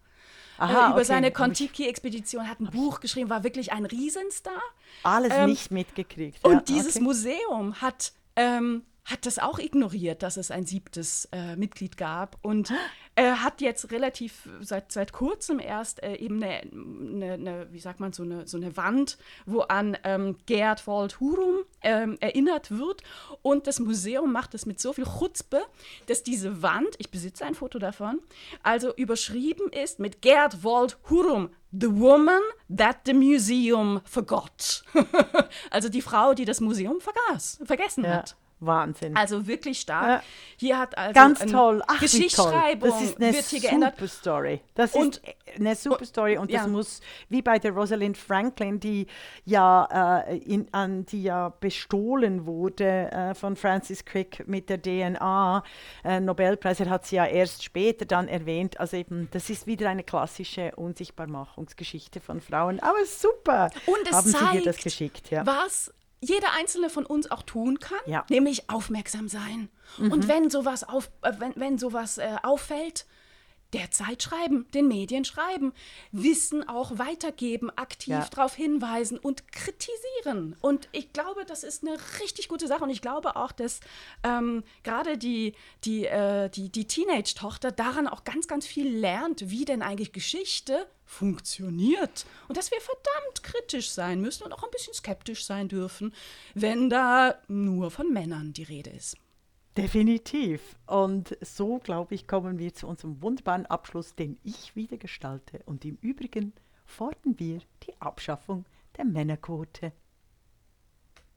[SPEAKER 2] Aha, äh, über okay. seine Kontiki-Expedition, hat ein Buch geschrieben, war wirklich ein Riesenstar.
[SPEAKER 3] Alles ähm, nicht mitgekriegt.
[SPEAKER 2] Und dieses okay. Museum hat ähm, hat das auch ignoriert, dass es ein siebtes äh, Mitglied gab und er hat jetzt relativ seit, seit kurzem erst äh, eben eine, eine, eine, wie sagt man, so eine, so eine Wand, wo an ähm, Gerd Wald Hurum ähm, erinnert wird und das Museum macht es mit so viel Chutzpe, dass diese Wand, ich besitze ein Foto davon, also überschrieben ist mit Gerd Wald Hurum, The Woman That the Museum Forgot. (laughs) also die Frau, die das Museum vergaß, vergessen ja. hat.
[SPEAKER 3] Wahnsinn.
[SPEAKER 2] Also wirklich stark. Ja.
[SPEAKER 3] Hier hat also ganz toll.
[SPEAKER 2] Ach, Geschichtsschreibung
[SPEAKER 3] toll. Das ist eine wird hier geändert. Super Story. Das und, ist eine super Story und ja. das muss wie bei der Rosalind Franklin, die ja äh, in, an die ja bestohlen wurde äh, von Francis Crick mit der DNA äh, Nobelpreis. Er hat sie ja erst später dann erwähnt. Also eben, das ist wieder eine klassische Unsichtbarmachungsgeschichte von Frauen. Aber super.
[SPEAKER 2] Und es
[SPEAKER 3] Haben
[SPEAKER 2] zeigt,
[SPEAKER 3] Sie hier das geschickt,
[SPEAKER 2] ja. was jeder einzelne von uns auch tun kann,
[SPEAKER 3] ja.
[SPEAKER 2] nämlich aufmerksam sein. Mhm. Und wenn sowas, auf, äh, wenn, wenn sowas äh, auffällt, der Zeit schreiben, den Medien schreiben, Wissen auch weitergeben, aktiv ja. darauf hinweisen und kritisieren. Und ich glaube, das ist eine richtig gute Sache. Und ich glaube auch, dass ähm, gerade die, die, äh, die, die Teenage-Tochter daran auch ganz, ganz viel lernt, wie denn eigentlich Geschichte funktioniert. Und dass wir verdammt kritisch sein müssen und auch ein bisschen skeptisch sein dürfen, wenn da nur von Männern die Rede ist.
[SPEAKER 3] Definitiv. Und so, glaube ich, kommen wir zu unserem wunderbaren Abschluss, den ich wieder gestalte. Und im Übrigen fordern wir die Abschaffung der Männerquote.